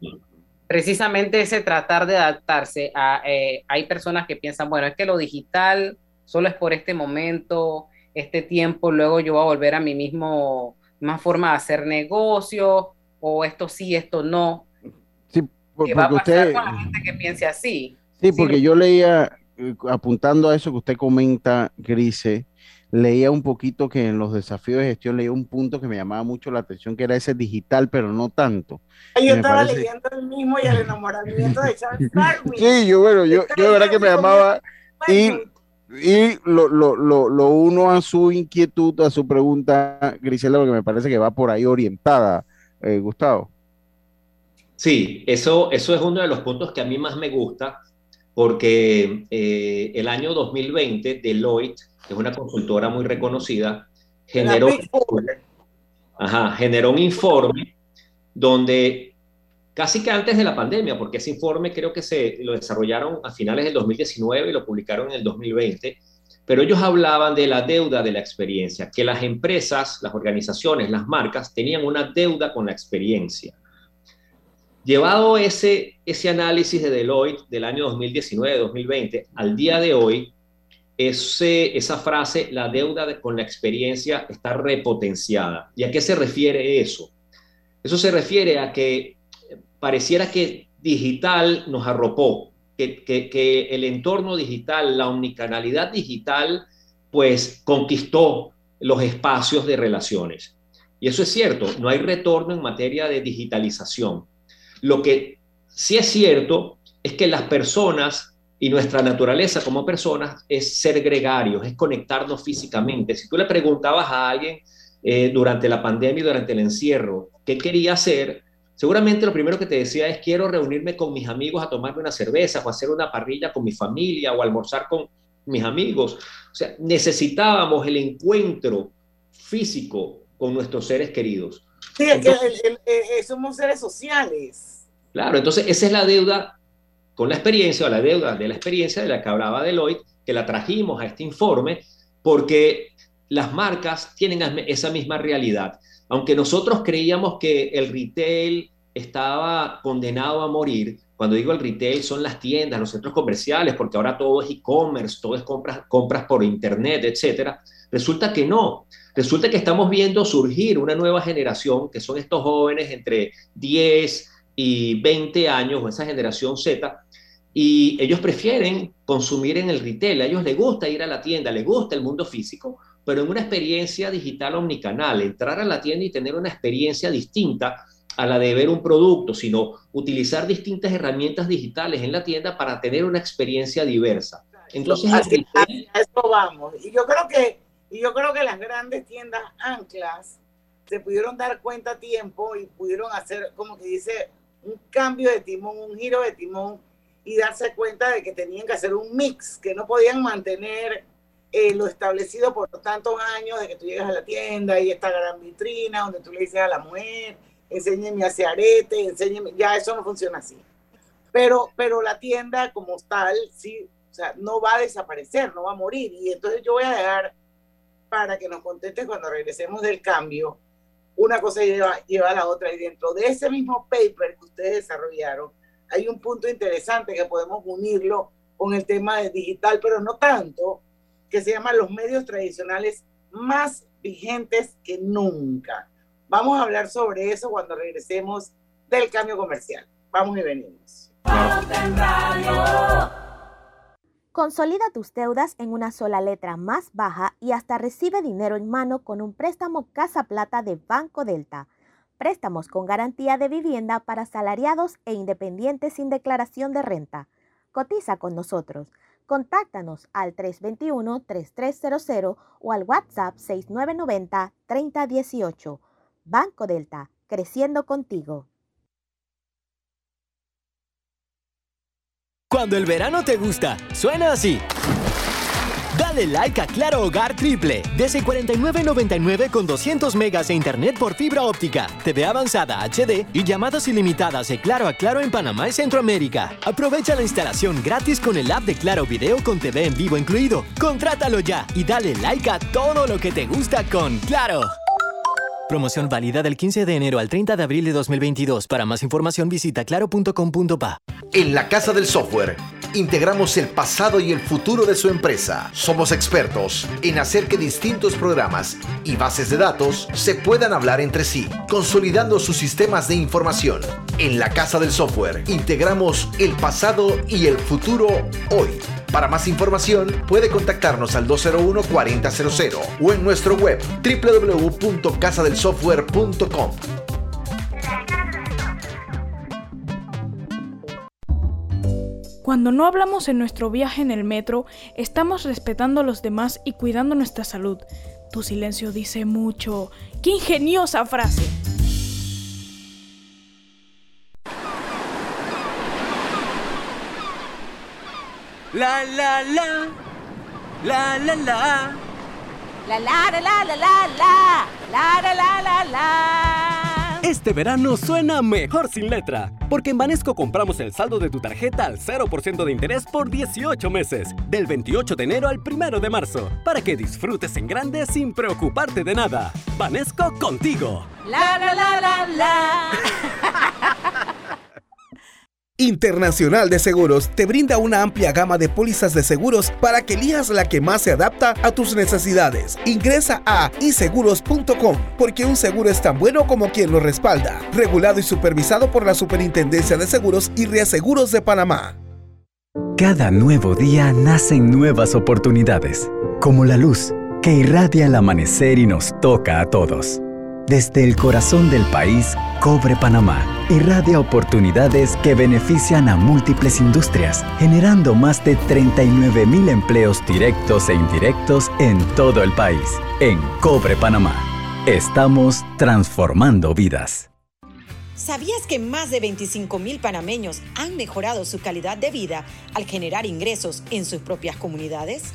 precisamente ese tratar de adaptarse a, eh, hay personas que piensan, bueno, es que lo digital solo es por este momento, este tiempo, luego yo voy a volver a mi mismo, más forma de hacer negocio, o esto sí, esto no. Sí, porque va a pasar usted... con la gente que piense así? Sí, porque yo leía, eh, apuntando a eso que usted comenta, Grise, leía un poquito que en los desafíos de gestión leía un punto que me llamaba mucho la atención, que era ese digital, pero no tanto. Yo estaba leyendo el mismo y el enamoramiento de Charles Darwin. Sí, yo, bueno, yo, yo de verdad que me llamaba y, y lo, lo, lo, lo, uno a su inquietud, a su pregunta, Grisela, porque me parece que va por ahí orientada, eh, Gustavo. Sí, eso, eso es uno de los puntos que a mí más me gusta, porque eh, el año 2020 Deloitte que es una consultora muy reconocida, generó, ajá, generó un informe donde casi que antes de la pandemia, porque ese informe creo que se lo desarrollaron a finales del 2019 y lo publicaron en el 2020, pero ellos hablaban de la deuda de la experiencia, que las empresas, las organizaciones, las marcas tenían una deuda con la experiencia. Llevado ese, ese análisis de Deloitte del año 2019-2020 al día de hoy, esa frase, la deuda con la experiencia está repotenciada. ¿Y a qué se refiere eso? Eso se refiere a que pareciera que digital nos arropó, que, el entorno digital, la omnicanalidad digital, pues conquistó los espacios de relaciones. Y eso es cierto, no hay retorno en materia de digitalización. Lo que sí es cierto es que las personas y nuestra naturaleza como personas es ser gregarios, es conectarnos físicamente. Si tú le preguntabas a alguien eh, durante la pandemia y durante el encierro qué quería hacer, seguramente lo primero que te decía es quiero reunirme con mis amigos a tomarme una cerveza o hacer una parrilla con mi familia o almorzar con mis amigos. O sea, necesitábamos el encuentro físico con nuestros seres queridos. Sí, es que eh, somos seres sociales. Claro, entonces esa es la deuda con la experiencia o la deuda de la experiencia de la que hablaba Deloitte, que la trajimos a este informe, porque las marcas tienen esa misma realidad. Aunque nosotros creíamos que el retail estaba condenado a morir, cuando digo el retail son las tiendas, los centros comerciales, porque ahora todo es e-commerce, todo es compras, compras por internet, etcétera. Resulta que no. Resulta que estamos viendo surgir una nueva generación, que son estos jóvenes entre 10 y 20 años, o esa generación Z, y ellos prefieren consumir en el retail. A ellos les gusta ir a la tienda, les gusta el mundo físico, pero en una experiencia digital omnicanal, entrar a la tienda y tener una experiencia distinta a la de ver un producto, sino utilizar distintas herramientas digitales en la tienda para tener una experiencia diversa. Entonces, Así- a eso vamos. Y yo creo que, y yo creo que las grandes tiendas anclas se pudieron dar cuenta a tiempo y pudieron hacer, como que dice, un cambio de timón, un giro de timón y darse cuenta de que tenían que hacer un mix, que no podían mantener eh, lo establecido por tantos años de que tú llegas a la tienda y esta gran vitrina donde tú le dices a la mujer, enséñeme ese arete, enséñeme, ya eso no funciona así. Pero, pero la tienda como tal, sí, o sea, no va a desaparecer, no va a morir. Y entonces yo voy a dejar para que nos contestes cuando regresemos del cambio. Una cosa lleva, lleva a la otra y dentro de ese mismo paper que ustedes desarrollaron, hay un punto interesante que podemos unirlo con el tema de digital, pero no tanto, que se llama los medios tradicionales más vigentes que nunca. Vamos a hablar sobre eso cuando regresemos del cambio comercial. Vamos y venimos. Consolida tus deudas en una sola letra más baja y hasta recibe dinero en mano con un préstamo Casa Plata de Banco Delta. Préstamos con garantía de vivienda para asalariados e independientes sin declaración de renta. Cotiza con nosotros. Contáctanos al 321-3300 o al WhatsApp 6990-3018. Banco Delta, creciendo contigo. Cuando el verano te gusta, suena así. Dale like a Claro Hogar Triple, desde 49.99 con 200 megas de internet por fibra óptica, TV avanzada HD y llamadas ilimitadas de Claro a Claro en Panamá y Centroamérica. Aprovecha la instalación gratis con el app de Claro Video con TV en vivo incluido. Contrátalo ya y dale like a todo lo que te gusta con Claro. Promoción válida del 15 de enero al 30 de abril de 2022. Para más información visita claro.com.pa. En la Casa del Software integramos el pasado y el futuro de su empresa. Somos expertos en hacer que distintos programas y bases de datos se puedan hablar entre sí, consolidando sus sistemas de información. En la Casa del Software integramos el pasado y el futuro hoy. Para más información puede contactarnos al 201-4000 o en nuestro web www.casadelsoftware.com. Cuando no hablamos en nuestro viaje en el metro, estamos respetando a los demás y cuidando nuestra salud. Tu silencio dice mucho. ¡Qué ingeniosa frase! La la la. La la la. La la la la la la la. La la la la la. Este verano suena mejor sin letra, porque en Banesco compramos el saldo de tu tarjeta al 0% de interés por 18 meses, del 28 de enero al 1 de marzo, para que disfrutes en grande sin preocuparte de nada. Banesco contigo. La la la la la. Internacional de Seguros te brinda una amplia gama de pólizas de seguros para que elijas la que más se adapta a tus necesidades. Ingresa a iseguros.com porque un seguro es tan bueno como quien lo respalda. Regulado y supervisado por la Superintendencia de Seguros y Reaseguros de Panamá. Cada nuevo día nacen nuevas oportunidades, como la luz que irradia el amanecer y nos toca a todos. Desde el corazón del país, Cobre Panamá irradia oportunidades que benefician a múltiples industrias, generando más de 39 mil empleos directos e indirectos en todo el país. En Cobre Panamá, estamos transformando vidas. ¿Sabías que más de 25 mil panameños han mejorado su calidad de vida al generar ingresos en sus propias comunidades?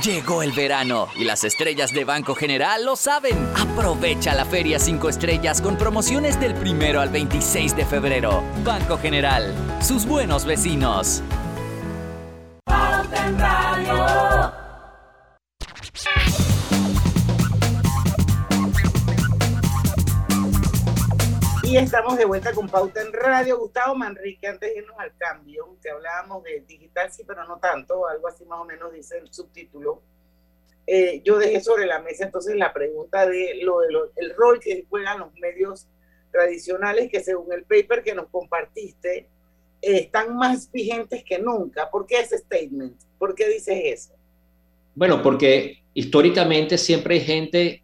Llegó el verano y las estrellas de Banco General lo saben. Aprovecha la Feria 5 Estrellas con promociones del primero al 26 de febrero. Banco General, sus buenos vecinos. Estamos de vuelta con Pauta en Radio. Gustavo Manrique, antes de irnos al cambio, que hablábamos de digital, sí, pero no tanto, algo así más o menos dice el subtítulo. Eh, yo dejé sobre la mesa entonces la pregunta de lo, de el rol que juegan los medios tradicionales, que según el paper que nos compartiste, eh, están más vigentes que nunca. ¿Por qué ese statement? ¿Por qué dices eso? Bueno, porque históricamente siempre hay gente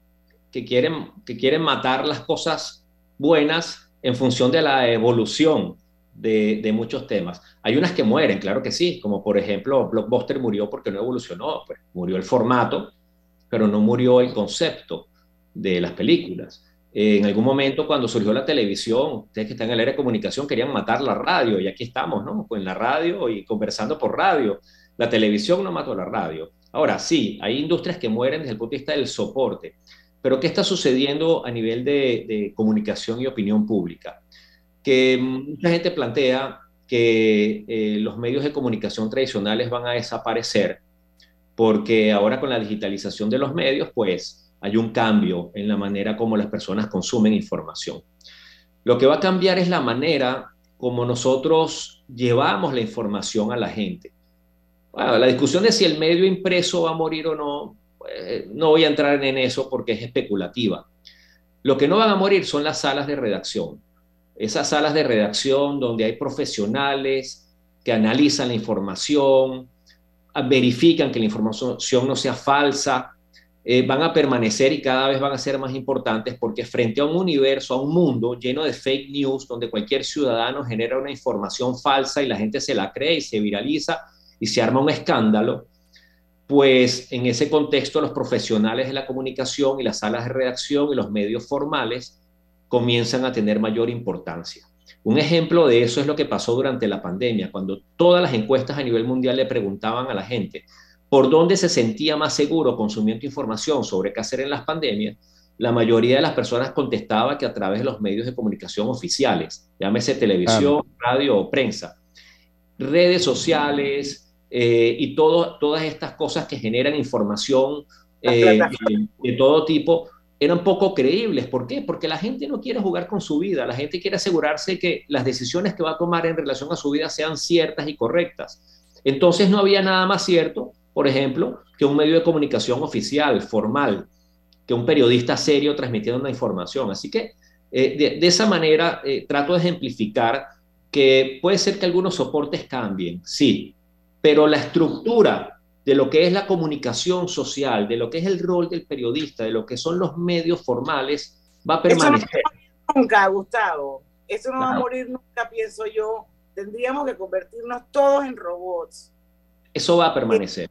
que quieren, que quieren matar las cosas buenas en función de la evolución de, muchos temas. Hay unas que mueren, claro que sí, como por ejemplo Blockbuster murió porque no evolucionó, pues murió el formato, pero no murió el concepto de las películas. en algún momento cuando surgió la televisión, ustedes que están en el área de comunicación querían matar la radio y aquí estamos, ¿no? En la radio y conversando por radio. La televisión no mató la radio. Ahora sí, hay industrias que mueren desde el punto de vista del soporte. Pero ¿qué está sucediendo a nivel de, comunicación y opinión pública? Que mucha gente plantea que eh, los medios de comunicación tradicionales van a desaparecer porque ahora con la digitalización de los medios, pues hay un cambio en la manera como las personas consumen información. Lo que va a cambiar es la manera como nosotros llevamos la información a la gente. la discusión de si el medio impreso va a morir o no, eh, no voy a entrar en eso porque es especulativa. Lo que no van a morir son las salas de redacción. Esas salas de redacción donde hay profesionales que analizan la información, verifican que la información no sea falsa, eh, van a permanecer y cada vez van a ser más importantes porque frente a un universo, a un mundo lleno de fake news, donde cualquier ciudadano genera una información falsa y la gente se la cree y se viraliza y se arma un escándalo, pues en ese contexto los profesionales de la comunicación y las salas de redacción y los medios formales comienzan a tener mayor importancia. Un ejemplo de eso es lo que pasó durante la pandemia, cuando todas las encuestas a nivel mundial le preguntaban a la gente por dónde se sentía más seguro consumiendo información sobre qué hacer en las pandemias, la mayoría de las personas contestaba que a través de los medios de comunicación oficiales, llámese televisión, radio o prensa, redes sociales, eh, y todo, todas estas cosas que generan información eh, de, todo tipo eran poco creíbles. ¿Por qué? Porque la gente no quiere jugar con su vida, la gente quiere asegurarse que las decisiones que va a tomar en relación a su vida sean ciertas y correctas. Entonces no había nada más cierto, por ejemplo, que un medio de comunicación oficial, formal, que un periodista serio transmitiendo una información. Así que eh, de, de, esa manera trato de ejemplificar que puede ser que algunos soportes cambien, sí, pero la estructura de lo que es la comunicación social, de lo que es el rol del periodista, de lo que son los medios formales, va a permanecer. Eso no nunca, Gustavo. Eso no va a morir nunca, pienso yo. Tendríamos que convertirnos todos en robots. Eso va a permanecer.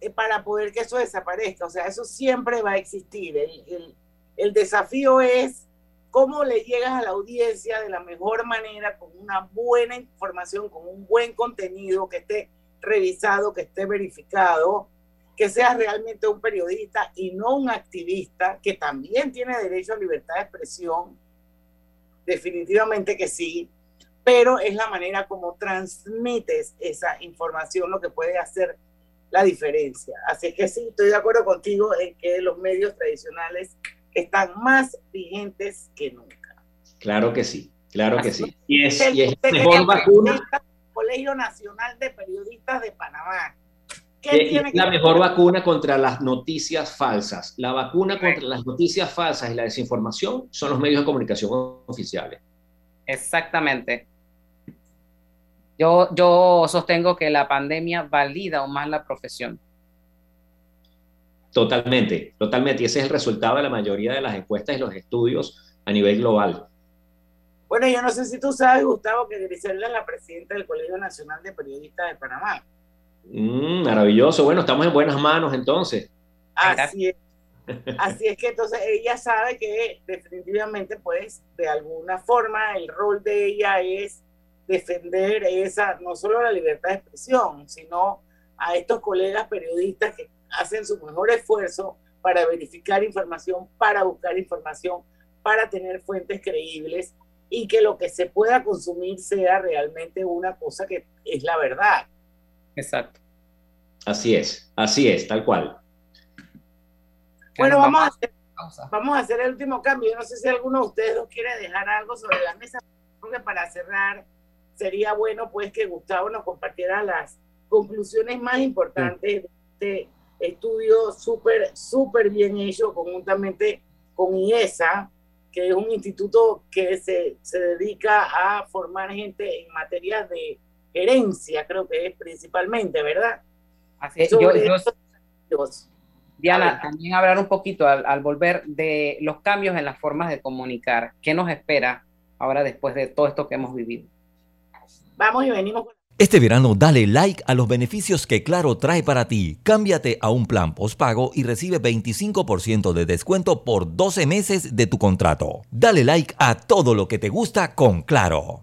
Eh, para poder que eso desaparezca. O sea, eso siempre va a existir. El, el, el desafío es cómo le llegas a la audiencia de la mejor manera, con una buena información, con un buen contenido que esté revisado, que esté verificado, que seas realmente un periodista y no un activista que también tiene derecho a libertad de expresión. Definitivamente que sí, pero es la manera como transmites esa información lo que puede hacer la diferencia. Así que sí, estoy de acuerdo contigo en que los medios tradicionales están más vigentes que nunca. Claro que sí, claro que sí. Y es, y es mejor vacuna Colegio Nacional de Periodistas de Panamá. ¿Qué es la mejor vacuna contra las noticias falsas. La vacuna contra las noticias falsas y la desinformación son los medios de comunicación oficiales. Exactamente. Yo, yo sostengo que la pandemia valida aún más la profesión. Totalmente, totalmente. Y ese es el resultado de la mayoría de las encuestas y los estudios a nivel global. Bueno, yo no sé si tú sabes, Gustavo, que Griselda es la presidenta del Colegio Nacional de Periodistas de Panamá. Mm, maravilloso. Bueno, estamos en buenas manos entonces. Así es. Así es que entonces ella sabe que definitivamente, pues, de alguna forma el rol de ella es defender esa, no solo la libertad de expresión, sino a estos colegas periodistas que hacen su mejor esfuerzo para verificar información, para buscar información, para tener fuentes creíbles y que lo que se pueda consumir sea realmente una cosa que es la verdad. Exacto. Así es, así es, tal cual. Bueno, vamos a, hacer, vamos a hacer el último cambio. Yo no sé si alguno de ustedes nos quiere dejar algo sobre la mesa, porque para cerrar sería bueno pues que Gustavo nos compartiera las conclusiones más importantes de este estudio súper, súper bien hecho conjuntamente con IESA, que es un instituto que se, se dedica a formar gente en materias de herencia, creo que es principalmente, ¿verdad? Así es. Yo, yo, Diana, también hablar un poquito al, al, volver de los cambios en las formas de comunicar. ¿Qué nos espera ahora después de todo esto que hemos vivido? Vamos y venimos con este verano dale like a los beneficios que Claro trae para ti. Cámbiate a un plan postpago y recibe 25% de descuento por 12 meses de tu contrato. Dale like a todo lo que te gusta con Claro.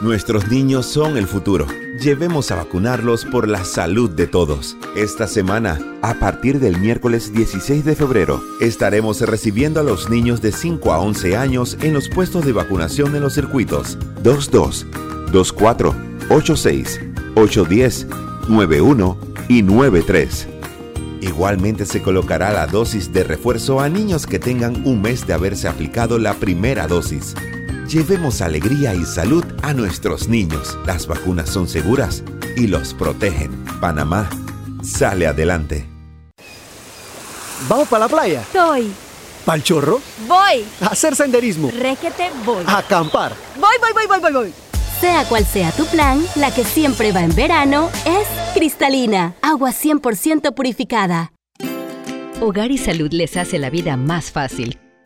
Nuestros niños son el futuro. Llevemos a vacunarlos por la salud de todos. Esta semana, a partir del miércoles 16 de febrero, estaremos recibiendo a los niños de 5 a 11 años en los puestos de vacunación en los circuitos 22, 24, 86, 810, 91 y 93. Igualmente se colocará la dosis de refuerzo a niños que tengan un mes de haberse aplicado la primera dosis. Llevemos alegría y salud a nuestros niños. Las vacunas son seguras y los protegen. Panamá sale adelante. ¿Vamos para la playa? Estoy. ¿Pal chorro? Voy. A hacer senderismo. Requete voy. A acampar. Voy, voy, voy, voy, voy, voy. Sea cual sea tu plan, la que siempre va en verano es cristalina, agua 100% purificada. Hogar y Salud les hace la vida más fácil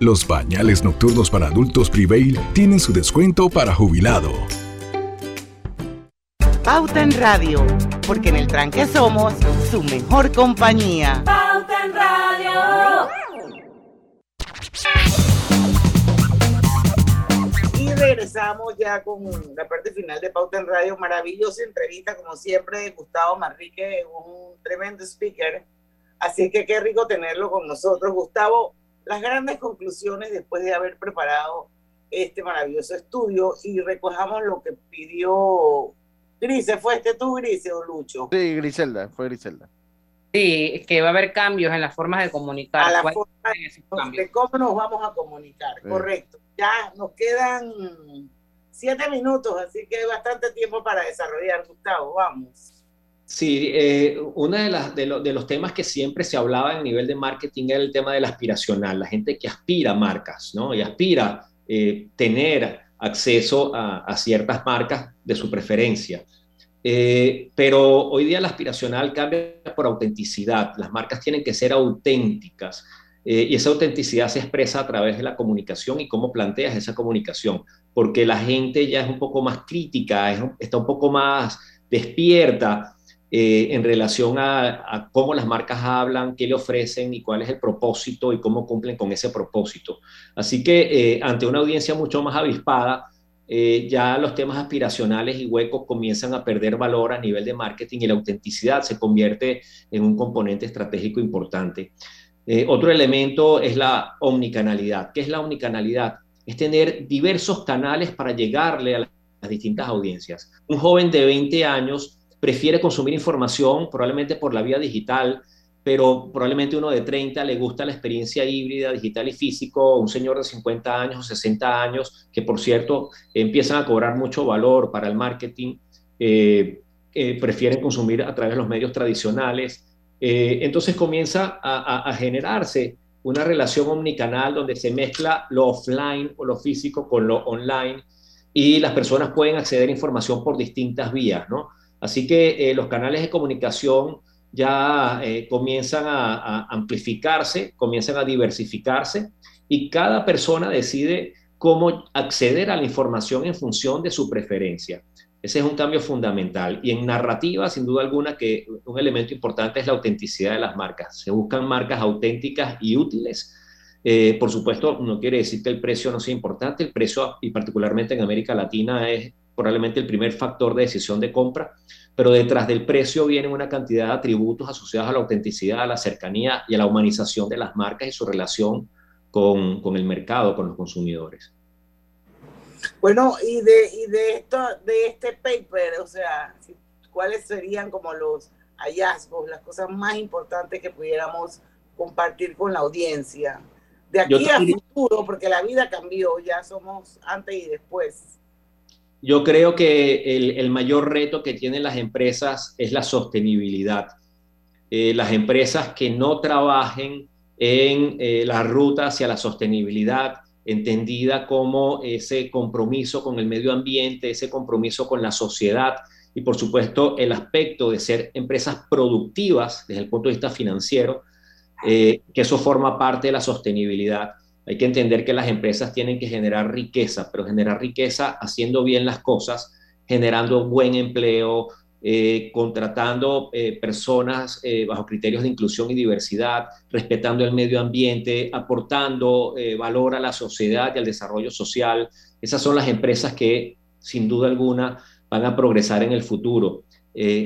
Los pañales nocturnos para adultos Prevail tienen su descuento para jubilado. Pauta en Radio, porque en el tranque somos su mejor compañía. Pauta en Radio. Y regresamos ya con la parte final de Pauta en Radio. Maravillosa entrevista, como siempre, de Gustavo Manrique, un tremendo speaker. Así que qué rico tenerlo con nosotros. Gustavo, las grandes conclusiones después de haber preparado este maravilloso estudio y recojamos lo que pidió Grise. ¿Fue este tú, Grise o Lucho? Sí, Griselda, fue Griselda. Sí, que va a haber cambios en las formas de comunicar. A la forma de cómo nos vamos a comunicar, sí. correcto. Ya nos quedan siete minutos, así que hay bastante tiempo para desarrollar, Gustavo, vamos. Sí, eh, uno de, de, de, los temas que siempre se hablaba en nivel de marketing era el tema del aspiracional, la gente que aspira a marcas, ¿no? Y aspira eh, tener acceso a, a, ciertas marcas de su preferencia. Eh, pero hoy día el aspiracional cambia por autenticidad, las marcas tienen que ser auténticas eh, y esa autenticidad se expresa a través de la comunicación y cómo planteas esa comunicación, porque la gente ya es un poco más crítica, es, está un poco más despierta eh, en relación a, cómo las marcas hablan, qué le ofrecen y cuál es el propósito y cómo cumplen con ese propósito. Así que eh, ante una audiencia mucho más avispada, eh, ya los temas aspiracionales y huecos comienzan a perder valor a nivel de marketing y la autenticidad se convierte en un componente estratégico importante. otro elemento es la omnicanalidad. ¿Qué es la omnicanalidad? Es tener diversos canales para llegarle a las distintas audiencias. Un joven de 20 años prefiere consumir información probablemente por la vía digital, pero probablemente uno de 30 le gusta la experiencia híbrida, digital y físico, un señor de 50 años o 60 años, que por cierto empiezan a cobrar mucho valor para el marketing, eh, eh, prefieren consumir a través de los medios tradicionales. Eh, entonces comienza a, a, generarse una relación omnicanal donde se mezcla lo offline o lo físico con lo online y las personas pueden acceder a información por distintas vías, ¿no? Así que eh, los canales de comunicación ya eh, comienzan a, amplificarse, comienzan a diversificarse y cada persona decide cómo acceder a la información en función de su preferencia. Ese es un cambio fundamental. Y en narrativa, sin duda alguna, que un elemento importante es la autenticidad de las marcas. Se buscan marcas auténticas y útiles. Eh, por supuesto, no quiere decir que el precio no sea importante. El precio, y particularmente en América Latina, es probablemente el primer factor de decisión de compra, pero detrás del precio viene una cantidad de atributos asociados a la autenticidad, a la cercanía y a la humanización de las marcas y su relación con, con el mercado, con los consumidores. Bueno, y de, y de, esto, de este paper, o sea, ¿cuáles serían como los hallazgos, las cosas más importantes que pudiéramos compartir con la audiencia? De aquí a futuro, porque la vida cambió, ya somos antes y después. Yo creo que el, mayor reto que tienen las empresas es la sostenibilidad. Eh, las empresas que no trabajen en eh, la ruta hacia la sostenibilidad, entendida como ese compromiso con el medio ambiente, ese compromiso con la sociedad y por supuesto el aspecto de ser empresas productivas desde el punto de vista financiero, eh, que eso forma parte de la sostenibilidad. Hay que entender que las empresas tienen que generar riqueza, pero generar riqueza haciendo bien las cosas, generando buen empleo, eh, contratando eh, personas eh, bajo criterios de inclusión y diversidad, respetando el medio ambiente, aportando valor a la sociedad y al desarrollo social. Esas son las empresas que, sin duda alguna, van a progresar en el futuro.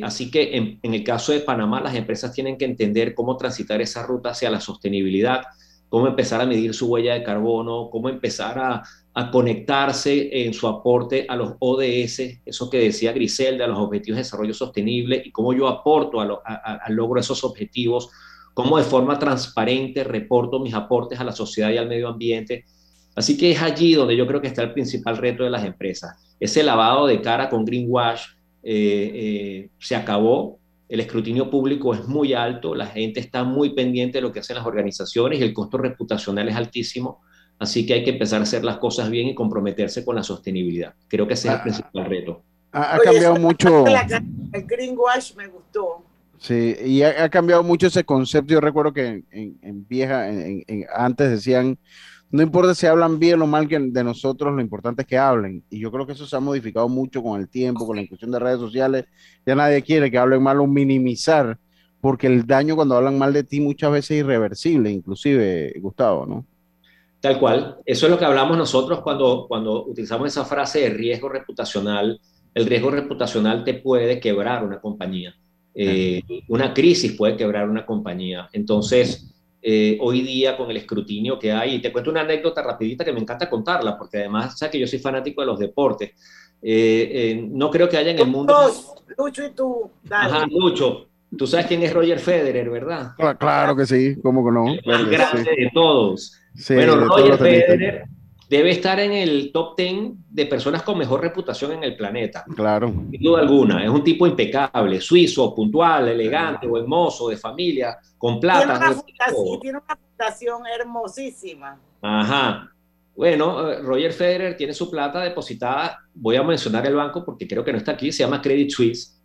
así que en, en el caso de Panamá, las empresas tienen que entender cómo transitar esa ruta hacia la sostenibilidad cómo empezar a medir su huella de carbono, cómo empezar a, conectarse en su aporte a los ODS, eso que decía Griselda, a los Objetivos de Desarrollo Sostenible, y cómo yo aporto al logro de esos objetivos, cómo de forma transparente reporto mis aportes a la sociedad y al medio ambiente. Así que es allí donde yo creo que está el principal reto de las empresas. Ese lavado de cara con greenwash eh, eh, se acabó, el escrutinio público es muy alto, la gente está muy pendiente de lo que hacen las organizaciones y el costo reputacional es altísimo, así que hay que empezar a hacer las cosas bien y comprometerse con la sostenibilidad. Creo que ese es el ah, principal reto. Ha, cambiado mucho. El greenwash me gustó. Sí, y ha, cambiado mucho ese concepto. Yo recuerdo que en, vieja, antes decían no importa si hablan bien o mal de nosotros, lo importante es que hablen. Y yo creo que eso se ha modificado mucho con el tiempo, con la inclusión de redes sociales. Ya nadie quiere que hablen mal o minimizar, porque el daño cuando hablan mal de ti muchas veces es irreversible, inclusive, Gustavo, ¿no? Tal cual. Eso es lo que hablamos nosotros cuando, cuando utilizamos esa frase de riesgo reputacional. El riesgo reputacional te puede quebrar una compañía. Eh, una crisis puede quebrar una compañía. Entonces, eh, hoy día con el escrutinio que hay. Y te cuento una anécdota rapidita que me encanta contarla, porque además, sabes que yo soy fanático de los deportes. Eh, eh, no creo que haya en el mundo... Lucho y tú. Ajá, Lucho. Tú sabes quién es Roger Federer, ¿verdad? Claro, que sí, ¿cómo que no? El más grande de todos. bueno, Roger Federer debe estar en el top 10 de personas con mejor reputación en el planeta. Claro. Sin duda alguna. Es un tipo impecable, suizo, puntual, elegante, buen mozo, de familia, con plata. Tiene una, fundación, tiene una fundación hermosísima. Ajá. Bueno, eh, Roger Federer tiene su plata depositada, voy a mencionar el banco porque creo que no está aquí, se llama Credit Suisse.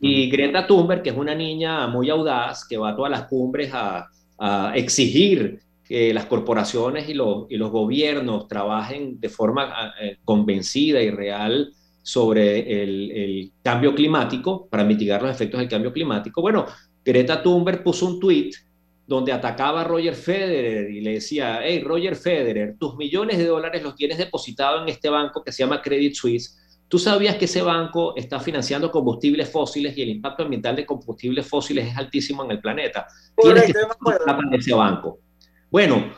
Y Greta Thunberg, que es una niña muy audaz, que va a todas las cumbres a, a exigir que las corporaciones y los, y los gobiernos trabajen de forma eh, convencida y real sobre el, el, cambio climático, para mitigar los efectos del cambio climático. Bueno, Greta Thunberg puso un tweet donde atacaba a Roger Federer y le decía, hey, Roger Federer, tus millones de dólares los tienes depositados en este banco que se llama Credit Suisse. ¿Tú sabías que ese banco está financiando combustibles fósiles y el impacto ambiental de combustibles fósiles es altísimo en el planeta? Tienes que plata en ese banco. Bueno,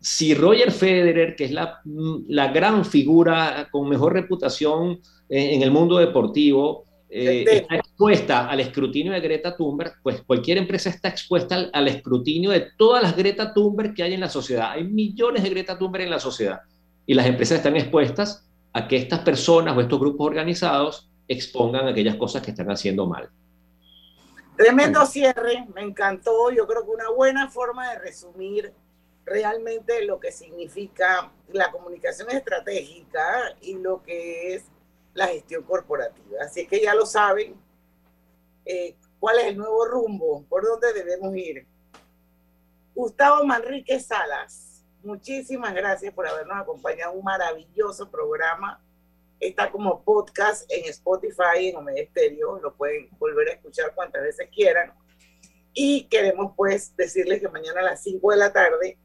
si Roger Federer, que es la, la gran figura con mejor reputación en, en el mundo deportivo, eh, está expuesta al escrutinio de Greta Thunberg, pues cualquier empresa está expuesta al, al, escrutinio de todas las Greta Thunberg que hay en la sociedad. Hay millones de Greta Thunberg en la sociedad y las empresas están expuestas a que estas personas o estos grupos organizados expongan aquellas cosas que están haciendo mal. Tremendo cierre, me encantó. Yo creo que una buena forma de resumir realmente lo que significa la comunicación estratégica y lo que es la gestión corporativa. Así que ya lo saben, eh, cuál es el nuevo rumbo, por dónde debemos ir. Gustavo Manrique Salas, muchísimas gracias por habernos acompañado un maravilloso programa. Está como podcast en Spotify, en Omega Stereo, lo pueden volver a escuchar cuantas veces quieran. Y queremos pues decirles que mañana a las 5 de la tarde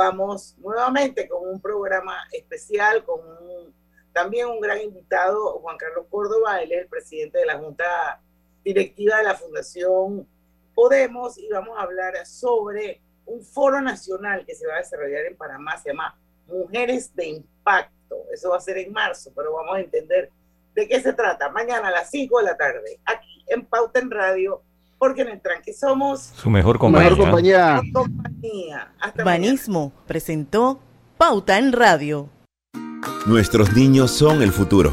vamos nuevamente con un programa especial, con un también un gran invitado, Juan Carlos Córdoba, él es el presidente de la Junta Directiva de la Fundación Podemos y vamos a hablar sobre un foro nacional que se va a desarrollar en Panamá, se llama Mujeres de Impacto. Eso va a ser en marzo, pero vamos a entender de qué se trata. Mañana a las 5 de la tarde, aquí en Pauta en Radio, porque en el tranque somos su mejor compañía. Mejor compañía. compañía. Hasta Banismo presentó Pauta en Radio. Nuestros niños son el futuro.